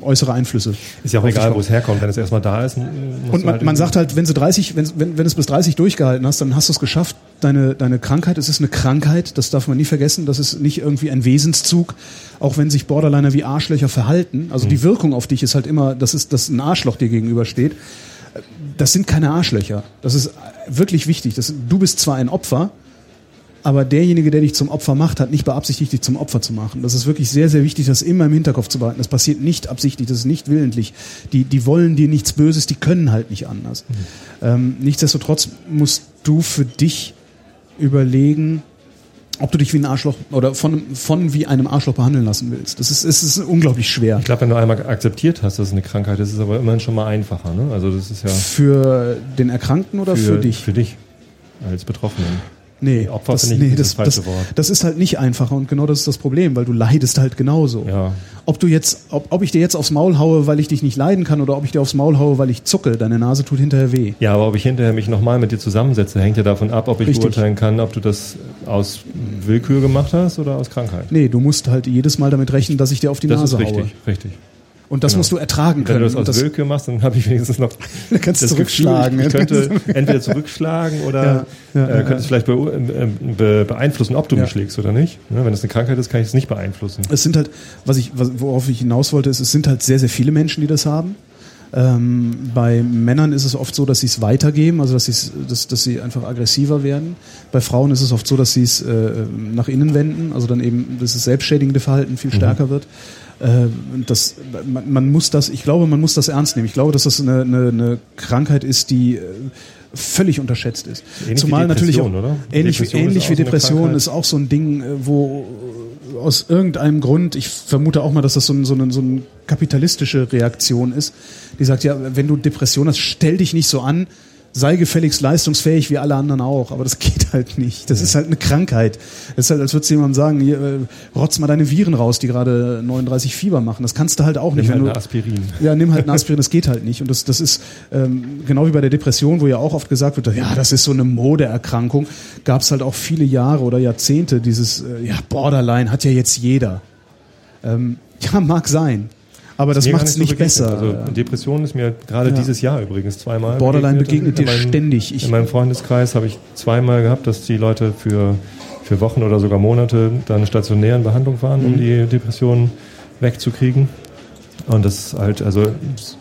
äußere Einflüsse. Ist ja auch egal, wo es herkommt, wenn es erstmal da ist. Und du man, halt man sagt halt, wenn sie 30, wenn, wenn, wenn es bis 30 durchgehalten hast, dann hast du es geschafft. Deine, deine Krankheit, es ist eine Krankheit, das darf man nie vergessen, das ist nicht irgendwie ein Wesenszug, auch wenn sich Borderliner wie Arschlöcher verhalten. Also die Wirkung auf dich ist halt immer, das ist, dass ein Arschloch dir gegenübersteht. Das sind keine Arschlöcher. Das ist wirklich wichtig. Das, du bist zwar ein Opfer, aber derjenige, der dich zum Opfer macht, hat nicht beabsichtigt, dich zum Opfer zu machen. Das ist wirklich sehr, sehr wichtig, das immer im Hinterkopf zu behalten. Das passiert nicht absichtlich, das ist nicht willentlich. Die, die wollen dir nichts Böses, die können halt nicht anders. Ähm, nichtsdestotrotz musst du für dich überlegen, ob du dich wie ein Arschloch oder von, von wie einem Arschloch behandeln lassen willst. Das ist, es ist unglaublich schwer. Ich glaube, wenn du einmal akzeptiert hast, dass es eine Krankheit ist, ist es aber immerhin schon mal einfacher. Ne? Also das ist ja Für den Erkrankten oder für, dich? Für dich als Betroffenen. Nee, Opfer das, ich nee, ist das, das falsche das, Wort. das ist halt nicht einfacher und genau das ist das Problem, weil du leidest halt genauso. Ja. Ob du jetzt, ob, ob ich dir jetzt aufs Maul haue, weil ich dich nicht leiden kann oder ob ich dir aufs Maul haue, weil ich zucke, deine Nase tut hinterher weh. Ja, aber ob ich hinterher mich nochmal mit dir zusammensetze, hängt ja davon ab, ob ich Richtig. beurteilen kann, ob du das aus Willkür gemacht hast oder aus Krankheit. Nee, du musst halt jedes Mal damit rechnen, dass ich dir auf die das Nase ist richtig, haue. richtig. Und das Genau. musst du ertragen Wenn können. du das aus das, Willkür machst, dann habe ich wenigstens noch dann kannst du das zurückschlagen. Gefühl, ich könnte entweder zurückschlagen oder Ja, ja, äh, könnte es vielleicht be äh, be beeinflussen, ob du mich schlägst oder nicht. Ne, wenn es eine Krankheit ist, kann ich es nicht beeinflussen. Es sind halt, was ich, worauf ich hinaus wollte, ist, es sind halt sehr, sehr viele Menschen, die das haben. Ähm, bei Männern ist es oft so, dass sie es weitergeben, also dass, dass, dass sie einfach aggressiver werden. Bei Frauen ist es oft so, dass sie es äh, nach innen wenden, also dann eben, dass das selbstschädigende Verhalten viel stärker wird. Äh, das, man, man muss das, ich glaube, man muss das ernst nehmen. Ich glaube, dass das eine, eine, eine Krankheit ist, die äh, völlig unterschätzt ist. Ähnlich Zumal wie natürlich auch, oder? ähnlich, Depression ähnlich wie Depression ist auch so ein Ding, äh, wo aus irgendeinem Grund, ich vermute auch mal, dass das so, ein, so, eine, so eine kapitalistische Reaktion ist, die sagt, ja, wenn du Depression hast, stell dich nicht so an, sei gefälligst leistungsfähig wie alle anderen auch, aber das geht halt nicht. Das ist halt eine Krankheit. Das ist halt, als würdest du jemandem sagen, hier, äh, rotz mal deine Viren raus, die gerade 39 Fieber machen. Das kannst du halt auch nicht. Nimm halt du, Aspirin. ja, nimm halt ein Aspirin, das geht halt nicht. Und das, das ist ähm, genau wie bei der Depression, wo ja auch oft gesagt wird, ja, das ist so eine Modeerkrankung, gab es halt auch viele Jahre oder Jahrzehnte dieses, äh, ja, Borderline hat ja jetzt jeder. Ähm, ja, mag sein. Aber das macht es so nicht begegnet. besser. Also Depression ist mir gerade Ja. dieses Jahr übrigens zweimal. Borderline begegnet In dir meinem- ständig. Ich- in meinem Freundeskreis habe ich zweimal gehabt, dass die Leute für, für Wochen oder sogar Monate dann stationär in Behandlung waren, Mhm. um die Depression wegzukriegen. Und das ist halt, also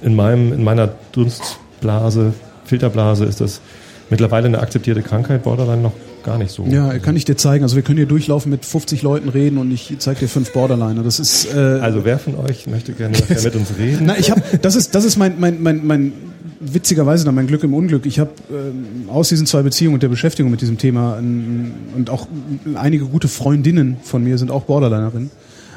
in meinem, in meiner Dunstblase, Filterblase ist das Mittlerweile eine akzeptierte Krankheit, Borderline noch gar nicht so. Ja, kann ich dir zeigen. Also wir können hier durchlaufen mit 50 Leuten reden und ich zeige dir fünf Borderliner. Das ist äh, Also wer von euch möchte gerne mit uns reden? Na, ich habe, das ist, das ist mein, mein, mein, mein witzigerweise dann mein Glück im Unglück. Ich habe ähm, aus diesen zwei Beziehungen und der Beschäftigung mit diesem Thema ähm, und auch einige gute Freundinnen von mir sind auch Borderlinerinnen.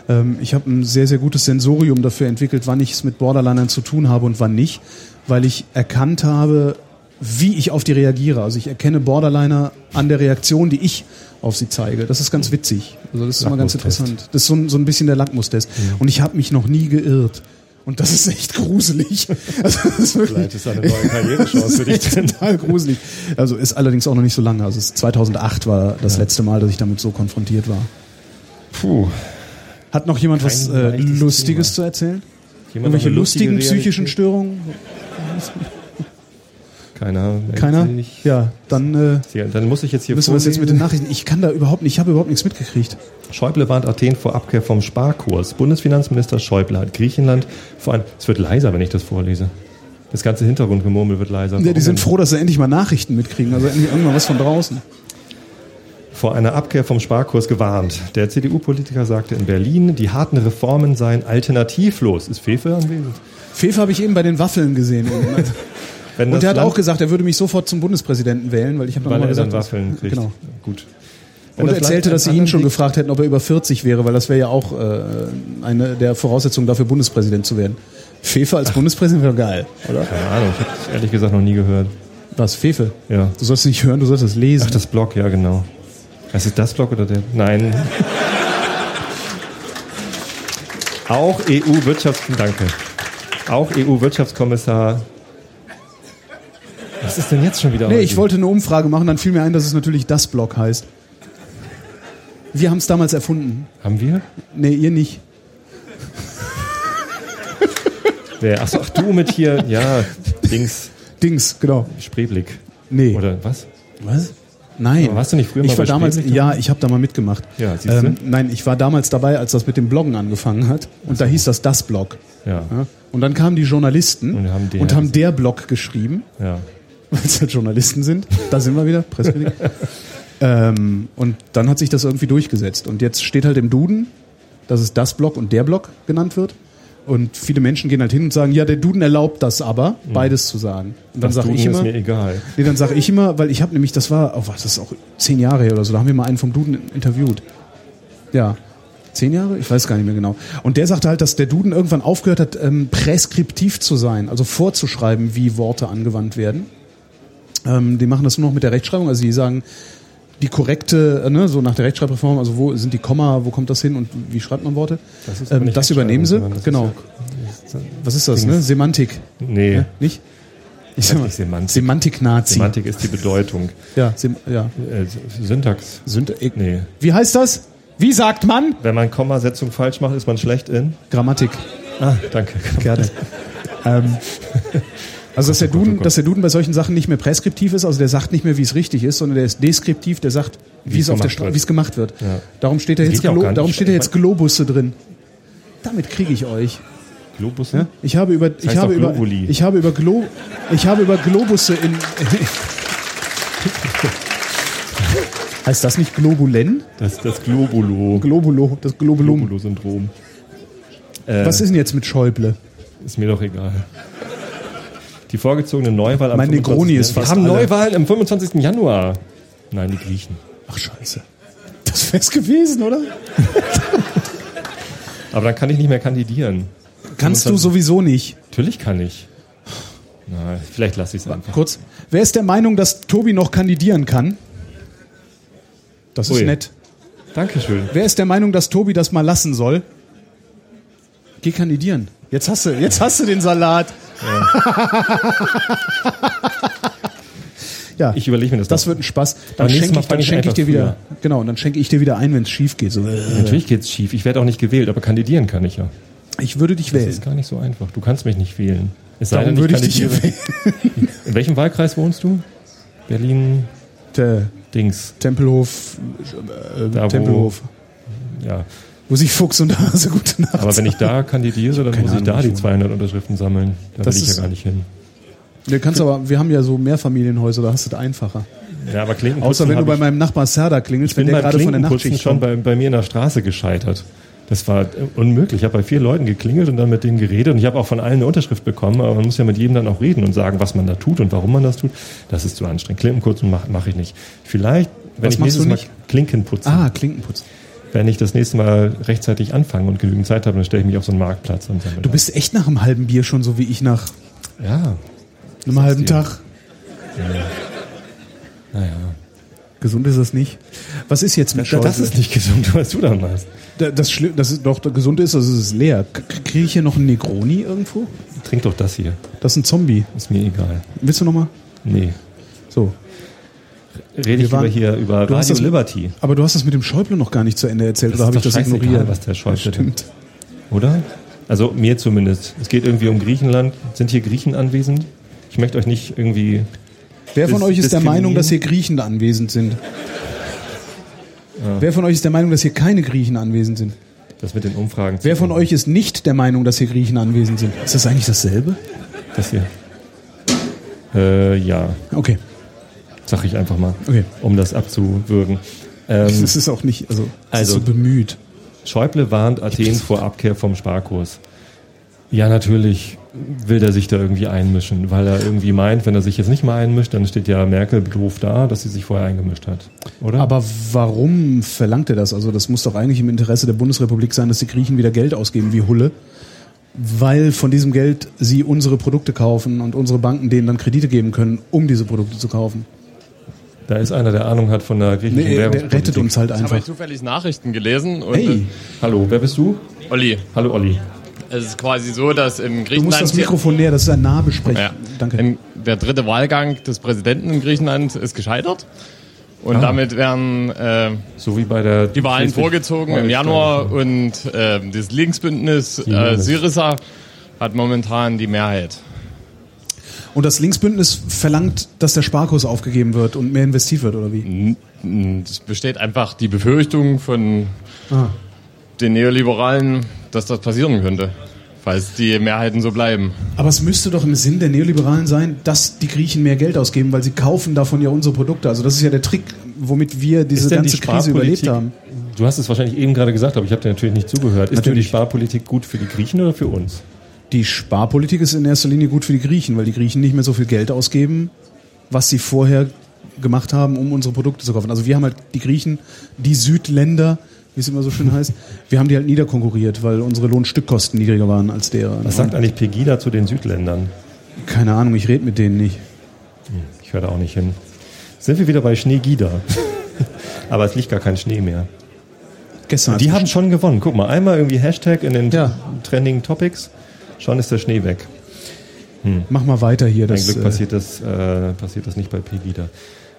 Ähm, ich habe ein sehr, sehr gutes Sensorium dafür entwickelt, wann ich es mit Borderlinern zu tun habe und wann nicht, weil ich erkannt habe, wie ich auf die reagiere. Also ich erkenne Borderliner an der Reaktion, die ich auf sie zeige. Das ist ganz witzig. Also das ist immer ganz interessant. Das ist so ein, so ein bisschen der Lackmustest. Und ich habe mich noch nie geirrt. Und das ist echt gruselig. Also das ist wirklich, Vielleicht ist eine neue Karrierechance für dich total gruselig. Also ist allerdings auch noch nicht so lange. Also es ist 2008 war das letzte Mal, dass ich damit so konfrontiert war. Puh. Hat noch jemand Kein was äh, Lustiges Thema. zu erzählen? Jemand Irgendwelche lustigen psychischen Realität? Störungen? Keiner. Keiner? sich. Ja, dann äh, Dann muss ich jetzt hier müssen wir es jetzt mit den. Nachrichten. Ich kann da überhaupt nicht, ich habe überhaupt nichts mitgekriegt. Schäuble warnt Athen vor Abkehr vom Sparkurs. Bundesfinanzminister Schäuble hat Griechenland vor ein, es wird leiser, wenn ich das vorlese. Das ganze Hintergrundgemurmel wird leiser. Ja, die sind froh, dass sie endlich mal Nachrichten mitkriegen. Also endlich irgendwann was von draußen. vor einer Abkehr vom Sparkurs gewarnt. Der CDU-Politiker sagte in Berlin, die harten Reformen seien alternativlos. Ist Fefe anwesend? Fefe habe ich eben bei den Waffeln gesehen. Wenn Und der hat Land- auch gesagt, er würde mich sofort zum Bundespräsidenten wählen, weil ich habe nochmal er gesagt, Waffeln kriegt. Genau. Gut. Und das erzählte, dass sie ihn schon gefragt hätten, ob er über 40 wäre, weil das wäre ja auch äh, eine der Voraussetzungen dafür, Bundespräsident zu werden. Fefe als Bundespräsident wäre geil, oder? Keine Ahnung, ich habe es ehrlich gesagt noch nie gehört. Was, Fefe? Ja. Du sollst es nicht hören, du sollst es lesen. Ach, das Blog, ja genau. Ist es das Blog oder der? Nein. Auch EU-Wirtschafts... Danke. Auch EU-Wirtschaftskommissar... Was ist denn jetzt schon wieder? nee, heute? ich wollte eine Umfrage machen, dann fiel mir ein, dass es natürlich das Blog heißt. Wir haben es damals erfunden. Haben wir? Nee, ihr nicht. Wer? Achso, ach du mit hier, ja, Dings, Dings, genau. Spreeblick. Nee. Oder was? Was? Nein. Aber warst du nicht früher mal ich war bei damals, ja, ich habe da mal mitgemacht. Ja, siehst du? ähm, nein, ich war damals dabei, als das mit dem Bloggen angefangen hat. Und da hieß das das Blog. Ja, Ja? Und dann kamen die Journalisten Und haben der und haben der Blog geschrieben, ja. weil es halt Journalisten sind. Da sind wir wieder, Pressekritik. ähm, und dann hat sich das irgendwie durchgesetzt. Und jetzt steht halt im Duden, dass es das Blog und der Blog genannt wird. Und viele Menschen gehen halt hin und sagen, ja, der Duden erlaubt das aber, beides zu sagen. Und dann sage ich ist immer, mir egal. Nee, dann sage ich immer, weil ich habe nämlich, das war, oh, was, das ist auch zehn Jahre her oder so, da haben wir mal einen vom Duden interviewt. Ja, zehn Jahre? Ich weiß gar nicht mehr genau. Und der sagte halt, dass der Duden irgendwann aufgehört hat, ähm, präskriptiv zu sein, also vorzuschreiben, wie Worte angewandt werden. Ähm, die machen das nur noch mit der Rechtschreibung, also die sagen, die korrekte, äh, ne, so nach der Rechtschreibreform, also wo sind die Komma, wo kommt das hin und wie schreibt man Worte? Das ist ähm, das übernehmen sie, das genau. ist ja- Was ist das, ne? Semantik, Nee, ne? nicht? Ich sag nicht Semantik. Semantik-Nazi. Semantik ist die Bedeutung. Ja, Sem ja. Äh, Syntax. Sünd Nee. Wie heißt das? Wie sagt man? Wenn man Kommasetzung falsch macht, ist man schlecht in. Grammatik. Ah, danke. Gerne. ähm, also dass der, Duden, dass der Duden bei solchen Sachen nicht mehr präskriptiv ist, also der sagt nicht mehr, wie es richtig ist, sondern der ist deskriptiv, der sagt, wie, es auf der gemacht Stra- wird. wie es gemacht wird. Ja. Darum steht da Das jetzt, Glo darum steht da Ich jetzt Globusse drin. Damit kriege ich euch. Globus? Ja? Ich habe über ich heißt habe doch über ich habe über Glo ich habe über Globusse in Heißt das nicht Globulen? Das ist das Globulo. Globulo, das Globulum. Globulo-Syndrom. Äh, Was ist denn jetzt mit Schäuble? Ist mir doch egal. Die vorgezogene Neuwahl am Mein Negroni 25. ist fast Wir haben alle. Neuwahlen am 25. Januar. Nein, die Griechen. Ach scheiße. Das wär's gewesen, oder? Aber dann kann ich nicht mehr kandidieren. Kannst du 25. sowieso nicht. Natürlich kann ich. Na, vielleicht lasse ich es einfach. Kurz. Wer ist der Meinung, dass Tobi noch kandidieren kann? Das ist Ui. nett. Dankeschön. Wer ist der Meinung, dass Tobi das mal lassen soll? Geh kandidieren. Jetzt hast du, jetzt hast du den Salat. Ja, Ich überlege mir das. das noch. wird ein Spaß. Dann schenke ich, dann ich schenke ich einfach dir wieder, genau, und dann schenke ich dir wieder ein, wenn es schief geht. So, äh, Natürlich geht's schief. Ich werde auch nicht gewählt, aber kandidieren kann ich ja. ich würde dich Das wählen. ist gar nicht so einfach. Du kannst mich nicht wählen. Es sei denn, würde ich dich kandidiere- wählen. In welchem Wahlkreis wohnst du? Berlin Der Dings. Tempelhof, äh, Da, Tempelhof, Ja. Wo sich Fuchs und Hase gute Nacht Aber wenn ich da kandidiere, dann muss ich da die schon. 200 Unterschriften sammeln. Da Das will ich ja gar nicht hin. Du kannst aber, wir haben ja so Mehrfamilienhäuser, da hast du es einfacher. Ja, aber Klinkenputzen Außer wenn du bei ich- meinem Nachbar Serda klingelst, Ich wenn bin der gerade von der Klinkenputzen Nachtschicht schon kommt. bei, bei mir in der Straße gescheitert. Das war unmöglich. Ich habe bei vier Leuten geklingelt und dann mit denen geredet und ich habe auch von allen eine Unterschrift bekommen, aber man muss ja mit jedem dann auch reden und sagen, was man da tut und warum man das tut. Das ist zu anstrengend. Klinkenputzen mache mach ich nicht. Vielleicht, wenn Was ich nächstes Mal? Klinkenputzen, Ah, Klinkenputz. Wenn ich das nächste Mal rechtzeitig anfange und genügend Zeit habe, dann stelle ich mich auf so einen Marktplatz und sammle Du bist echt nach einem halben Bier schon so wie ich nach da. ja, einem halben dir. Tag. naja. Gesund ist das nicht. Was ist jetzt mit Das, das ist nicht gesund, was du da machst. Da- Das, Schli- das ist doch, gesund ist, also es ist leer. Kriege ich hier noch einen Negroni irgendwo? Trink doch das hier. Das ist ein Zombie. Ist mir egal. Willst du nochmal? Nee. So. Rede ich waren- hier über Du hast Radio das- Liberty. Aber du hast das mit dem Schäuble noch gar nicht zu Ende erzählt, Das oder habe ich das ignoriert? was der Schäuble Das Stimmt. Oder? Also mir zumindest. Es geht irgendwie um Griechenland. Sind hier Griechen anwesend? Ich möchte euch nicht irgendwie. Wer von euch ist der Meinung, dass hier Griechen anwesend sind? Wer von euch ist der Meinung, dass hier keine Griechen anwesend sind? Das mit den Umfragen. Wer von euch ist nicht der Meinung, dass hier Griechen anwesend sind? Ist das eigentlich dasselbe? Das hier. Äh, ja, Okay, sag ich einfach mal, okay. um das abzuwürgen. Ähm, Das ist auch nicht, also, es Also- so bemüht. Schäuble warnt Athen vor Abkehr vom Sparkurs. Ja, natürlich will er sich da irgendwie einmischen, weil er irgendwie meint, wenn er sich jetzt nicht mal einmischt, dann steht ja Merkel doof da, dass sie sich vorher eingemischt hat. Oder? Aber warum verlangt er das? Also das muss doch eigentlich im Interesse der Bundesrepublik sein, dass die Griechen wieder Geld ausgeben wie Hulle, weil von diesem Geld sie unsere Produkte kaufen und unsere Banken denen dann Kredite geben können, um diese Produkte zu kaufen. Da ist einer, der Ahnung hat von der griechischen Nee, der Währungspolitik. rettet uns halt Ich habe einfach. zufällig Nachrichten gelesen und Hey, äh, Hallo, wer bist du? Olli, Hallo Olli. es ist quasi so, dass im du musst Griechenland das Mikrofon näher, das ist ein Nahbesprech. ja, Danke. im, der dritte Wahlgang des Präsidenten in Griechenland ist gescheitert und Ah. damit werden äh, So wie bei der die Wahlen vorgezogen Oh, im ich Januar und äh, das Linksbündnis äh. Syriza hat momentan die Mehrheit. Und das Linksbündnis verlangt, dass der Sparkurs aufgegeben wird und mehr investiert wird, oder wie? N- Es besteht einfach die Befürchtung von Ah. den Neoliberalen, dass das passieren könnte, falls die Mehrheiten so bleiben. Aber es müsste doch im Sinn der Neoliberalen sein, dass die Griechen mehr Geld ausgeben, weil sie kaufen davon ja unsere Produkte. Also das ist ja der Trick, womit wir diese ganze die Krise überlebt haben. Du hast es wahrscheinlich eben gerade gesagt, aber ich habe dir natürlich nicht zugehört. Ist denn die Natürlich. Sparpolitik gut für die Griechen oder für uns? Die Sparpolitik ist in erster Linie gut für die Griechen, weil die Griechen nicht mehr so viel Geld ausgeben, was sie vorher gemacht haben, um unsere Produkte zu kaufen. Also wir haben halt die Griechen, die Südländer, wie es immer so schön heißt, wir haben die halt niederkonkurriert, weil unsere Lohnstückkosten niedriger waren als deren. Was sagt eigentlich Pegida zu den Südländern? Keine Ahnung, ich rede mit denen nicht. Ich höre da auch nicht hin. Sind wir wieder bei Schneegida? aber es liegt gar kein Schnee mehr. Gestern Die haben schon gewonnen. Guck mal, einmal irgendwie Hashtag in den Ja. Trending Topics, schon ist der Schnee weg. Mach mal weiter hier. Das, Glück äh, passiert das, äh, passiert das nicht bei Pegida.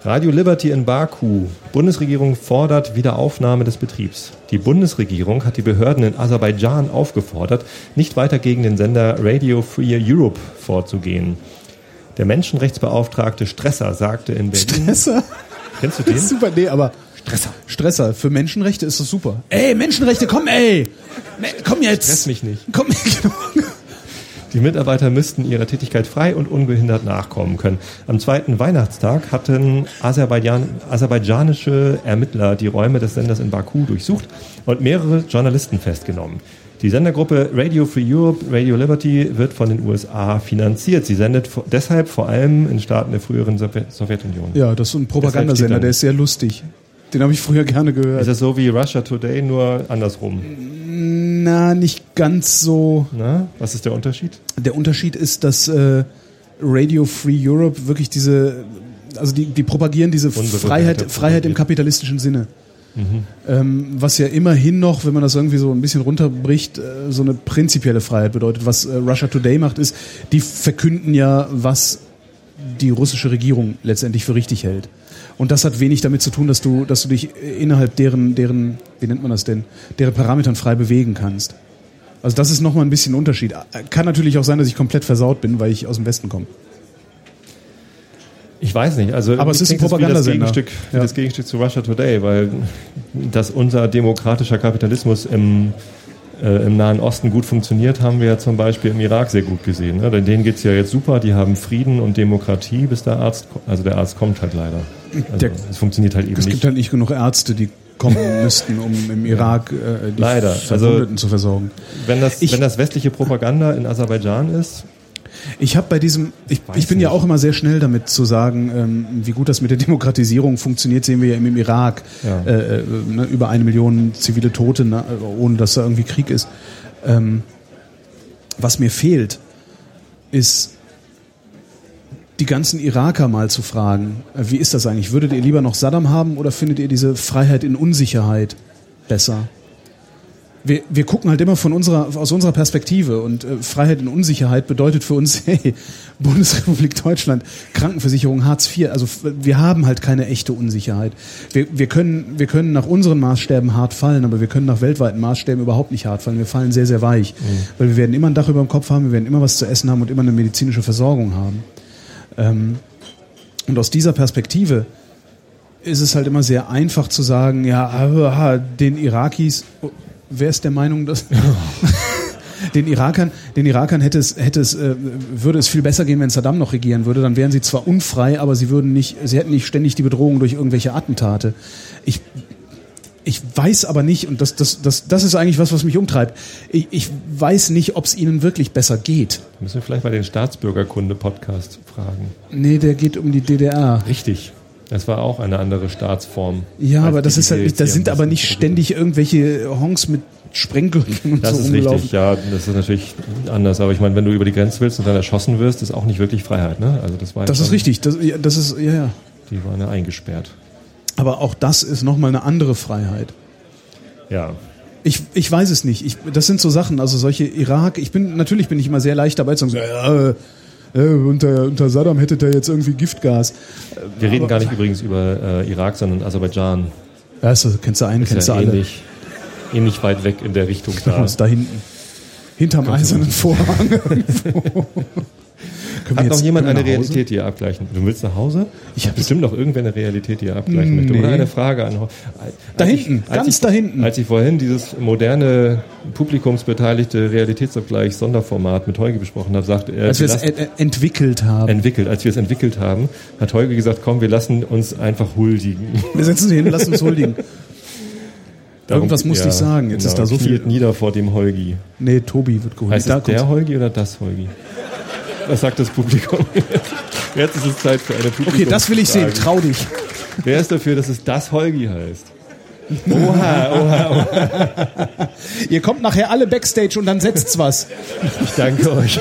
Radio Liberty in Baku. Bundesregierung fordert Wiederaufnahme des Betriebs. Die Bundesregierung hat die Behörden in Aserbaidschan aufgefordert, nicht weiter gegen den Sender Radio Free Europe vorzugehen. Der Menschenrechtsbeauftragte Stresser sagte in Berlin. Stresser? Kennst du Das den? ist super, nee, aber Stresser. Stresser. Für Menschenrechte ist das super. Ey, Menschenrechte, komm, ey! Komm jetzt! Stress mich nicht. Komm, genau. Die Mitarbeiter müssten ihrer Tätigkeit frei und ungehindert nachkommen können. Am zweiten Weihnachtstag hatten Aserbaidschan, aserbaidschanische Ermittler die Räume des Senders in Baku durchsucht und mehrere Journalisten festgenommen. Die Sendergruppe Radio Free Europe, Radio Liberty wird von den USA finanziert. Sie sendet deshalb vor allem in Staaten der früheren Sowjet- Sowjetunion. Ja, das ist ein Propagandasender, der ist sehr lustig. Den habe ich früher gerne gehört. Ist das so wie Russia Today, nur andersrum? Na, nicht ganz so. Na, was ist der Unterschied? Der Unterschied ist, dass äh, Radio Free Europe wirklich diese, also die, die propagieren diese Unsere Freiheit, Freiheit im kapitalistischen Sinne. Ähm, was ja immerhin noch, wenn man das irgendwie so ein bisschen runterbricht, äh, so eine prinzipielle Freiheit bedeutet. Was äh, Russia Today macht, ist, die verkünden ja, was die russische Regierung letztendlich für richtig hält. Und das hat wenig damit zu tun, dass du, dass du dich innerhalb deren, deren, wie nennt man das denn, deren Parametern frei bewegen kannst. Also das ist nochmal ein bisschen ein Unterschied. Kann natürlich auch sein, dass ich komplett versaut bin, weil ich aus dem Westen komme. Ich weiß nicht. Also Aber es ist ein klingt das Propagandasender. Gegenstück, Ja. das Gegenstück zu Russia Today, weil dass unser demokratischer Kapitalismus im äh, im Nahen Osten gut funktioniert, haben wir ja zum Beispiel im Irak sehr gut gesehen. Ne? Denn denen geht's ja jetzt super, die haben Frieden und Demokratie, bis der Arzt, also der Arzt kommt halt leider. Also es funktioniert halt eben Es nicht. gibt halt nicht genug Ärzte, die kommen müssten, um im Irak äh, die Leider. Verwundeten Also- zu versorgen. Wenn das, Ich- wenn das westliche Propaganda in Aserbaidschan ist, Ich habe bei diesem, ich, ich bin ja nicht. auch immer sehr schnell damit zu sagen, ähm, wie gut das mit der Demokratisierung funktioniert, sehen wir ja im, im Irak. Ja. Äh, äh, ne, über eine Million zivile Tote, ne, ohne dass da irgendwie Krieg ist. Ähm, was mir fehlt, ist die ganzen Iraker mal zu fragen, äh, wie ist das eigentlich? Würdet ihr lieber noch Saddam haben oder findet ihr diese Freiheit in Unsicherheit besser? wir, wir gucken halt immer von unserer, aus unserer Perspektive und äh, Freiheit in Unsicherheit bedeutet für uns, hey, Bundesrepublik Deutschland, Krankenversicherung, Hartz IV, also wir haben halt keine echte Unsicherheit. Wir, wir, können, wir können nach unseren Maßstäben hart fallen, aber wir können nach weltweiten Maßstäben überhaupt nicht hart fallen. Wir fallen sehr, sehr weich, weil wir werden immer ein Dach über dem Kopf haben, wir werden immer was zu essen haben und immer eine medizinische Versorgung haben. Ähm, und aus dieser Perspektive ist es halt immer sehr einfach zu sagen, ja, den Irakis, oh, wer ist der Meinung, dass den Irakern, den Irakern hätte es, hätte es, äh, würde es viel besser gehen, wenn Saddam noch regieren würde. Dann wären sie zwar unfrei, aber sie würden nicht, sie hätten nicht ständig die Bedrohung durch irgendwelche Attentate. Ich ich weiß aber nicht, und das, das, das, das ist eigentlich was, was mich umtreibt. Ich, ich weiß nicht, ob es ihnen wirklich besser geht. müssen wir vielleicht mal den Staatsbürgerkunde-Podcast fragen. Nee, der geht um die DDR. Richtig. Das war auch eine andere Staatsform. Ja, aber das ist halt da sind aber nicht ständig irgendwelche Honks mit Sprenggürteln und Das so ist richtig, ja, das ist natürlich anders. Aber ich meine, wenn du über die Grenze willst und dann erschossen wirst, ist auch nicht wirklich Freiheit, ne? Also das war Das ist richtig, das, ja, das ist, ja, ja. Die waren ja eingesperrt. Aber auch das ist nochmal eine andere Freiheit. Ja. Ich, ich weiß es nicht. Ich, das sind so Sachen, also solche Irak, ich bin, natürlich bin ich immer sehr leicht dabei zu sagen, so, ja, äh, unter, unter Saddam hättet ihr jetzt irgendwie Giftgas. Wir reden gar nicht übrigens über äh, Irak, sondern Aserbaidschan. Ja, das- kennst du einen, Ist kennst ja du alle. ähnlich, ähnlich weit weg in der Richtung da. Ist da hinten. Hinterm eisernen Vorhang. Können Hat noch jemand eine? Realität, die ihr abgleichen? Du willst nach Hause? Ich habe bestimmt noch irgendwer eine Realität, die ihr abgleichen möchte. Nee. Oder eine Frage an. Da hinten, ganz ich, da hinten. Als ich vorhin dieses moderne, publikumsbeteiligte Realitätsabgleich Sonderformat mit Holgi besprochen habe, sagte er, Als wir es entwickelt haben. entwickelt, als wir es entwickelt haben, hat Holgi gesagt, komm, wir lassen uns einfach huldigen. wir setzen sie hin, lassen uns huldigen. Irgendwas musste ich sagen. Jetzt ist da so viel- nieder vor dem Holgi. Nee, Tobi wird geholt. Heißt Da der. Holgi oder das Holgi? Was sagt das Publikum? Jetzt ist es Zeit für eine Publikum. Okay, das will ich sehen. Trau dich. Wer ist dafür, dass es das Holgi heißt? Oha, oha, oha. Ihr kommt nachher alle Backstage und dann setzt's was. Ich danke euch.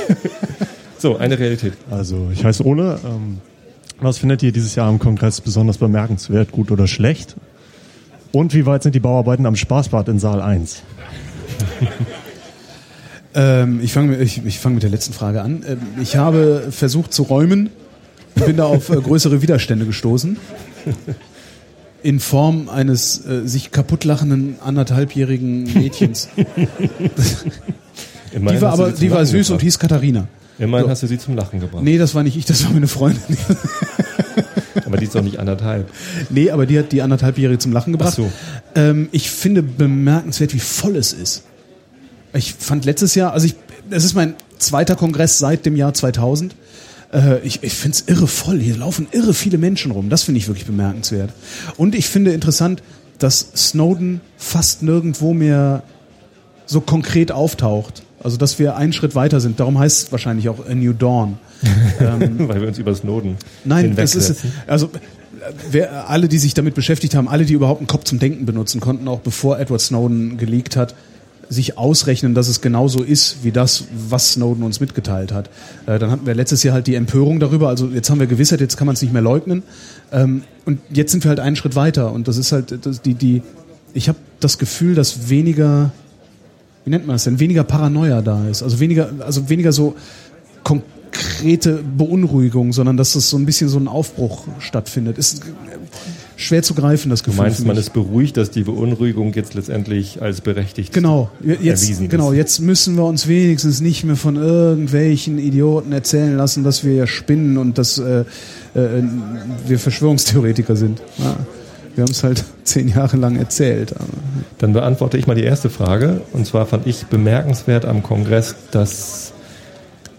So, eine Realität. Also, ich heiße Ole. Ähm, was findet ihr dieses Jahr am Kongress besonders bemerkenswert, gut oder schlecht? Und wie weit sind die Bauarbeiten am Spaßbad in Saal 1? Ähm, ich fange ich, ich fang mit der letzten Frage an. Ähm, ich habe versucht zu räumen und bin da auf äh, größere Widerstände gestoßen. In Form eines äh, sich kaputtlachenden anderthalbjährigen Mädchens. Die war aber, die war Lachen süß und gebracht. hieß Katharina. Immerhin So. hast du sie zum Lachen gebracht. Nee, das war nicht ich, das war meine Freundin. Aber die ist doch nicht anderthalb. nee, aber die hat die anderthalbjährige zum Lachen gebracht. Ach so. Ähm, ich finde bemerkenswert, wie voll es ist. Ich fand letztes Jahr, also ich, es ist mein zweiter Kongress seit dem Jahr 2000. Äh, ich ich finde es irre voll. Hier laufen irre viele Menschen rum. Das finde ich wirklich bemerkenswert. Und ich finde interessant, dass Snowden fast nirgendwo mehr so konkret auftaucht. Also, dass wir einen Schritt weiter sind. Darum heißt es wahrscheinlich auch A New Dawn. Weil wir uns über Snowden Nein, das ist also wer, alle, die sich damit beschäftigt haben, alle, die überhaupt einen Kopf zum Denken benutzen konnten, auch bevor Edward Snowden geleakt hat, sich ausrechnen, dass es genauso ist wie das, was Snowden uns mitgeteilt hat. Äh, dann hatten wir letztes Jahr halt die Empörung darüber. Also jetzt haben wir Gewissheit, jetzt kann man es nicht mehr leugnen. Ähm, und jetzt sind wir halt einen Schritt weiter. Und das ist halt das, die die. Ich habe das Gefühl, dass weniger wie nennt man das denn, weniger Paranoia da ist. Also weniger, also weniger so konkrete Beunruhigung, sondern dass es so ein bisschen so ein Aufbruch stattfindet. Ist schwer zu greifen, das Du Gefühl. meinst, für man ist beruhigt, dass die Beunruhigung jetzt letztendlich als berechtigt Genau, jetzt, erwiesen genau, ist. jetzt müssen wir uns wenigstens nicht mehr von irgendwelchen Idioten erzählen lassen, dass wir ja spinnen und dass äh, äh, wir Verschwörungstheoretiker sind. Ja, wir haben es halt zehn Jahre lang erzählt. Dann beantworte ich mal die erste Frage. Und zwar fand ich bemerkenswert am Kongress, dass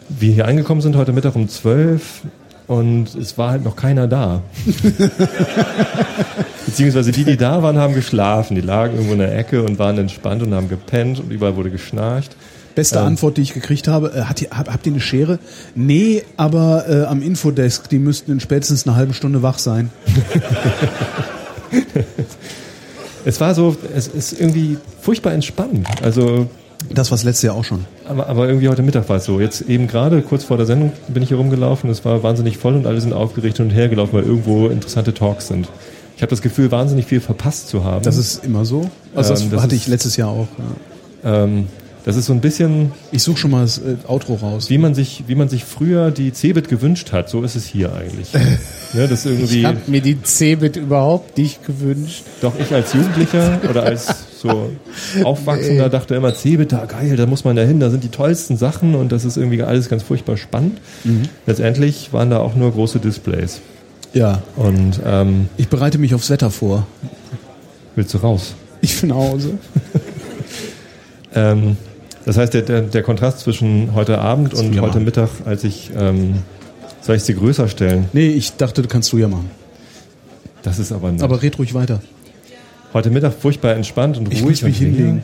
wir hier angekommen sind heute Mittag um 12 und es war halt noch keiner da. Beziehungsweise die, die da waren, haben geschlafen. Die lagen irgendwo in der Ecke und waren entspannt und haben gepennt und überall wurde geschnarcht. Beste Ähm. Antwort, die ich gekriegt habe, äh, hat ihr, hab, habt ihr eine Schere? Nee, aber äh, am Infodesk, die müssten in spätestens einer halben Stunde wach sein. Es war so, es ist irgendwie furchtbar entspannt. Also Das war letztes Jahr auch schon. Aber, aber irgendwie heute Mittag war es so. Jetzt eben gerade, kurz vor der Sendung, bin ich hier rumgelaufen. Es war wahnsinnig voll und alle sind aufgeregt und her gelaufen, weil irgendwo interessante Talks sind. Ich habe das Gefühl, wahnsinnig viel verpasst zu haben. Das ist immer so. Also das, Ähm, das hatte ist- ich letztes Jahr auch. Ja. ähm, das ist so ein bisschen, Ich suche schon mal das äh, Outro raus. wie man sich, wie man sich früher die Cebit gewünscht hat. So ist es hier eigentlich. ne, das irgendwie, Ich habe mir die Cebit überhaupt nicht gewünscht. doch ich als Jugendlicher oder als so Aufwachsender dachte immer, Cebit, da geil, da muss man da hin, da sind die tollsten Sachen und das ist irgendwie alles ganz furchtbar spannend. Letztendlich waren da auch nur große Displays. Ja, Und ähm, ich bereite mich aufs Wetter vor. willst du raus? Ich bin nach Hause. Ähm, das heißt, der, der, der Kontrast zwischen heute Abend und ja heute machen. Mittag, als ich, ähm, soll ich sie größer stellen? Nee, ich dachte, das kannst du ja machen. Das ist aber, nett. Aber red ruhig weiter. heute Mittag furchtbar entspannt und Ich ruhig muss mich und hinlegen.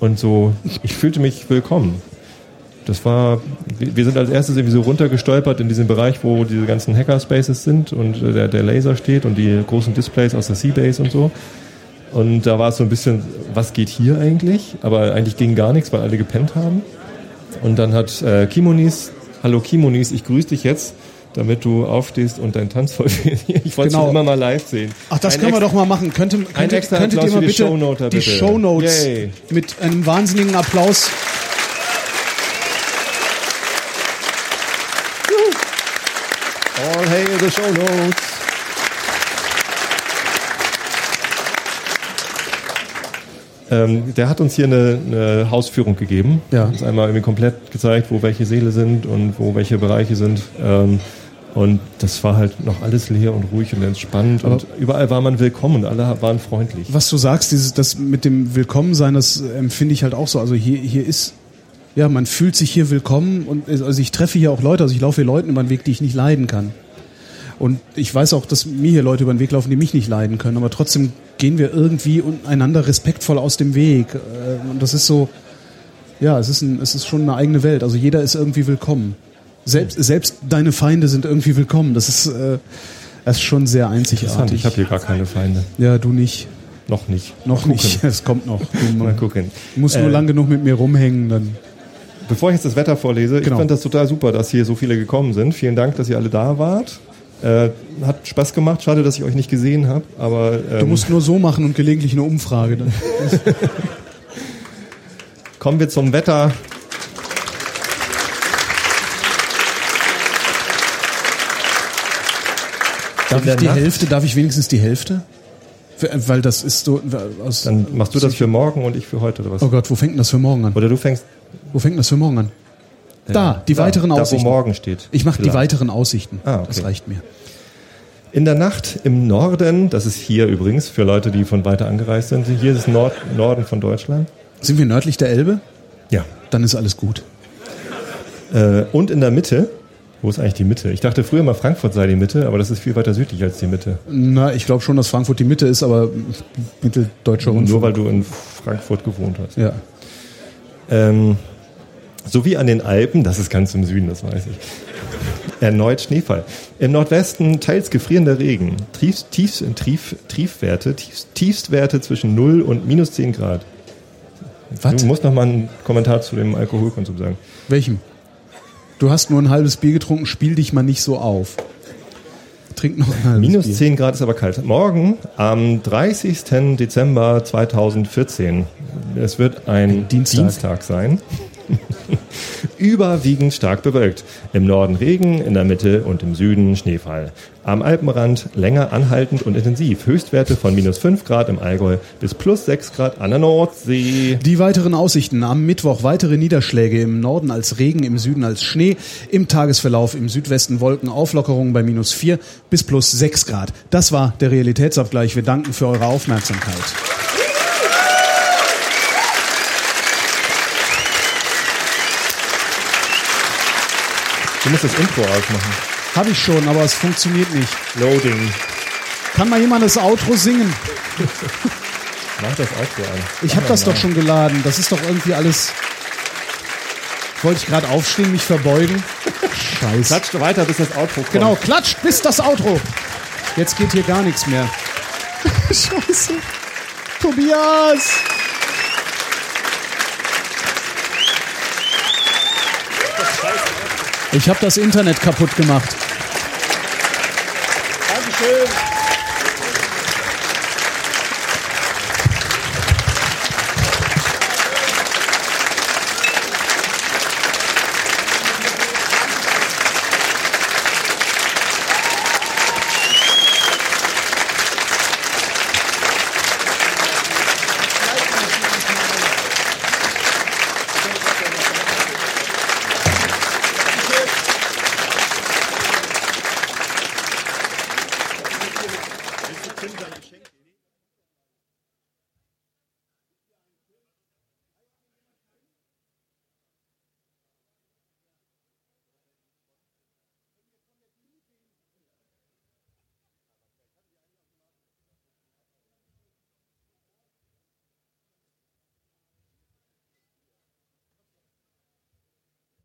Und so, ich fühlte mich willkommen. Das war, wir sind als erstes irgendwie so runtergestolpert in diesen Bereich, wo diese ganzen Hackerspaces sind und äh, der, der Laser steht und die großen Displays aus der Seabase und so. Und da war es so ein bisschen, was geht hier eigentlich? Aber eigentlich ging gar nichts, weil alle gepennt haben. Und dann hat äh, Kimonis, hallo Kimonis, ich grüße dich jetzt, damit du aufstehst und deinen Tanz vollführst. Ich wollte Genau. immer mal live sehen. Ach, das Ein können wir doch mal machen. Könnte, könntet, extra könntet ihr mal für die bitte Shownoter, die bitte. Shownotes Yay. mit einem wahnsinnigen Applaus. All hail the show notes. Ähm, der hat uns hier eine, eine Hausführung gegeben. Ja. Uns einmal irgendwie komplett gezeigt, wo welche Seele sind und wo welche Bereiche sind. Ähm, und das war halt noch alles leer und ruhig und entspannt. und überall war man willkommen und alle waren freundlich. Was du sagst, dieses, das mit dem Willkommensein, das empfinde ich halt auch so. Also hier, hier ist, ja, man fühlt sich hier willkommen und also ich treffe hier auch Leute, also ich laufe hier Leuten über den Weg, die ich nicht leiden kann. Und ich weiß auch, dass mir hier Leute über den Weg laufen, die mich nicht leiden können, aber trotzdem gehen wir irgendwie einander respektvoll aus dem Weg. Äh, Und das ist so, ja, es ist, ein, es ist schon eine eigene Welt. Also jeder ist irgendwie willkommen. Selbst, selbst deine Feinde sind irgendwie willkommen. Das ist, äh, das ist schon sehr einzigartig. ich habe hier gar keine Feinde. Ja, du nicht. Noch nicht. Noch nicht. Es kommt noch. Du Mal gucken. musst nur Äh, lang genug mit mir rumhängen, dann. Bevor ich jetzt das Wetter vorlese, Genau. ich fand das total super, dass hier so viele gekommen sind. Vielen Dank, dass ihr alle da wart. Äh, hat Spaß gemacht. Schade, dass ich euch nicht gesehen habe. Aber Du ähm, musst nur so machen und gelegentlich eine Umfrage. Dann. kommen wir zum Wetter. Darf ich die Nacht- Hälfte? Darf ich wenigstens die Hälfte? Für- Weil das ist so. Aus, Dann machst du das für morgen und ich für heute oder was? Oh Gott, wo fängt denn das für morgen an? Oder du fängst Wo fängt denn das für morgen an? Da, die da, weiteren da, wo Aussichten. morgen steht. Ich mache die weiteren Aussichten. Ah, okay. Das reicht mir. In der Nacht im Norden, das ist hier übrigens für Leute, die von weiter angereist sind. Hier ist Nord Norden von Deutschland. Sind wir nördlich der Elbe? Ja. Dann ist alles gut. Äh, und in der Mitte, wo ist eigentlich die Mitte? Ich dachte früher mal Frankfurt sei die Mitte, aber das ist viel weiter südlich als die Mitte. Na, ich glaube schon, dass Frankfurt die Mitte ist, aber mitteldeutscher Rundfunk. Nur weil du in Frankfurt gewohnt hast. Ja. Ähm, sowie an den Alpen, das ist ganz im Süden, das weiß ich. Erneut Schneefall. Im Nordwesten teils gefrierender Regen. Tiefst, tiefst, Trief, Triefwerte, tiefst, Tiefstwerte zwischen 0 und minus 10 Grad. Was? Du musst noch mal einen Kommentar zu dem Alkoholkonsum sagen. Welchem? Du hast nur ein halbes Bier getrunken, spiel dich mal nicht so auf. Trink noch ein halbes Minus Bier. 10 Grad ist aber kalt. Morgen, am 30. Dezember 2014, es wird ein, Dienstag. Dienstag sein, überwiegend stark bewölkt. Im Norden Regen, in der Mitte und im Süden Schneefall. Am Alpenrand länger anhaltend und intensiv. Höchstwerte von minus 5 Grad im Allgäu bis plus 6 Grad an der Nordsee. Die weiteren Aussichten. Am Mittwoch weitere Niederschläge im Norden als Regen, im Süden als Schnee. Im Tagesverlauf im Südwesten Wolken Auflockerungen bei minus 4 bis plus 6 Grad. Das war der Realitätsabgleich. Wir danken für eure Aufmerksamkeit. Du musst das Intro ausmachen. Habe ich schon, aber es funktioniert nicht. Loading. Kann mal jemand das Outro singen? Mach das Outro an. Ich habe das doch schon geladen. Das ist doch irgendwie alles. Wollte ich gerade aufstehen, mich verbeugen? Scheiße. Klatscht weiter, bis das Outro kommt. Genau, klatscht bis das Outro. Jetzt geht hier gar nichts mehr. Scheiße. Tobias! Ich habe das Internet kaputt gemacht. Dankeschön.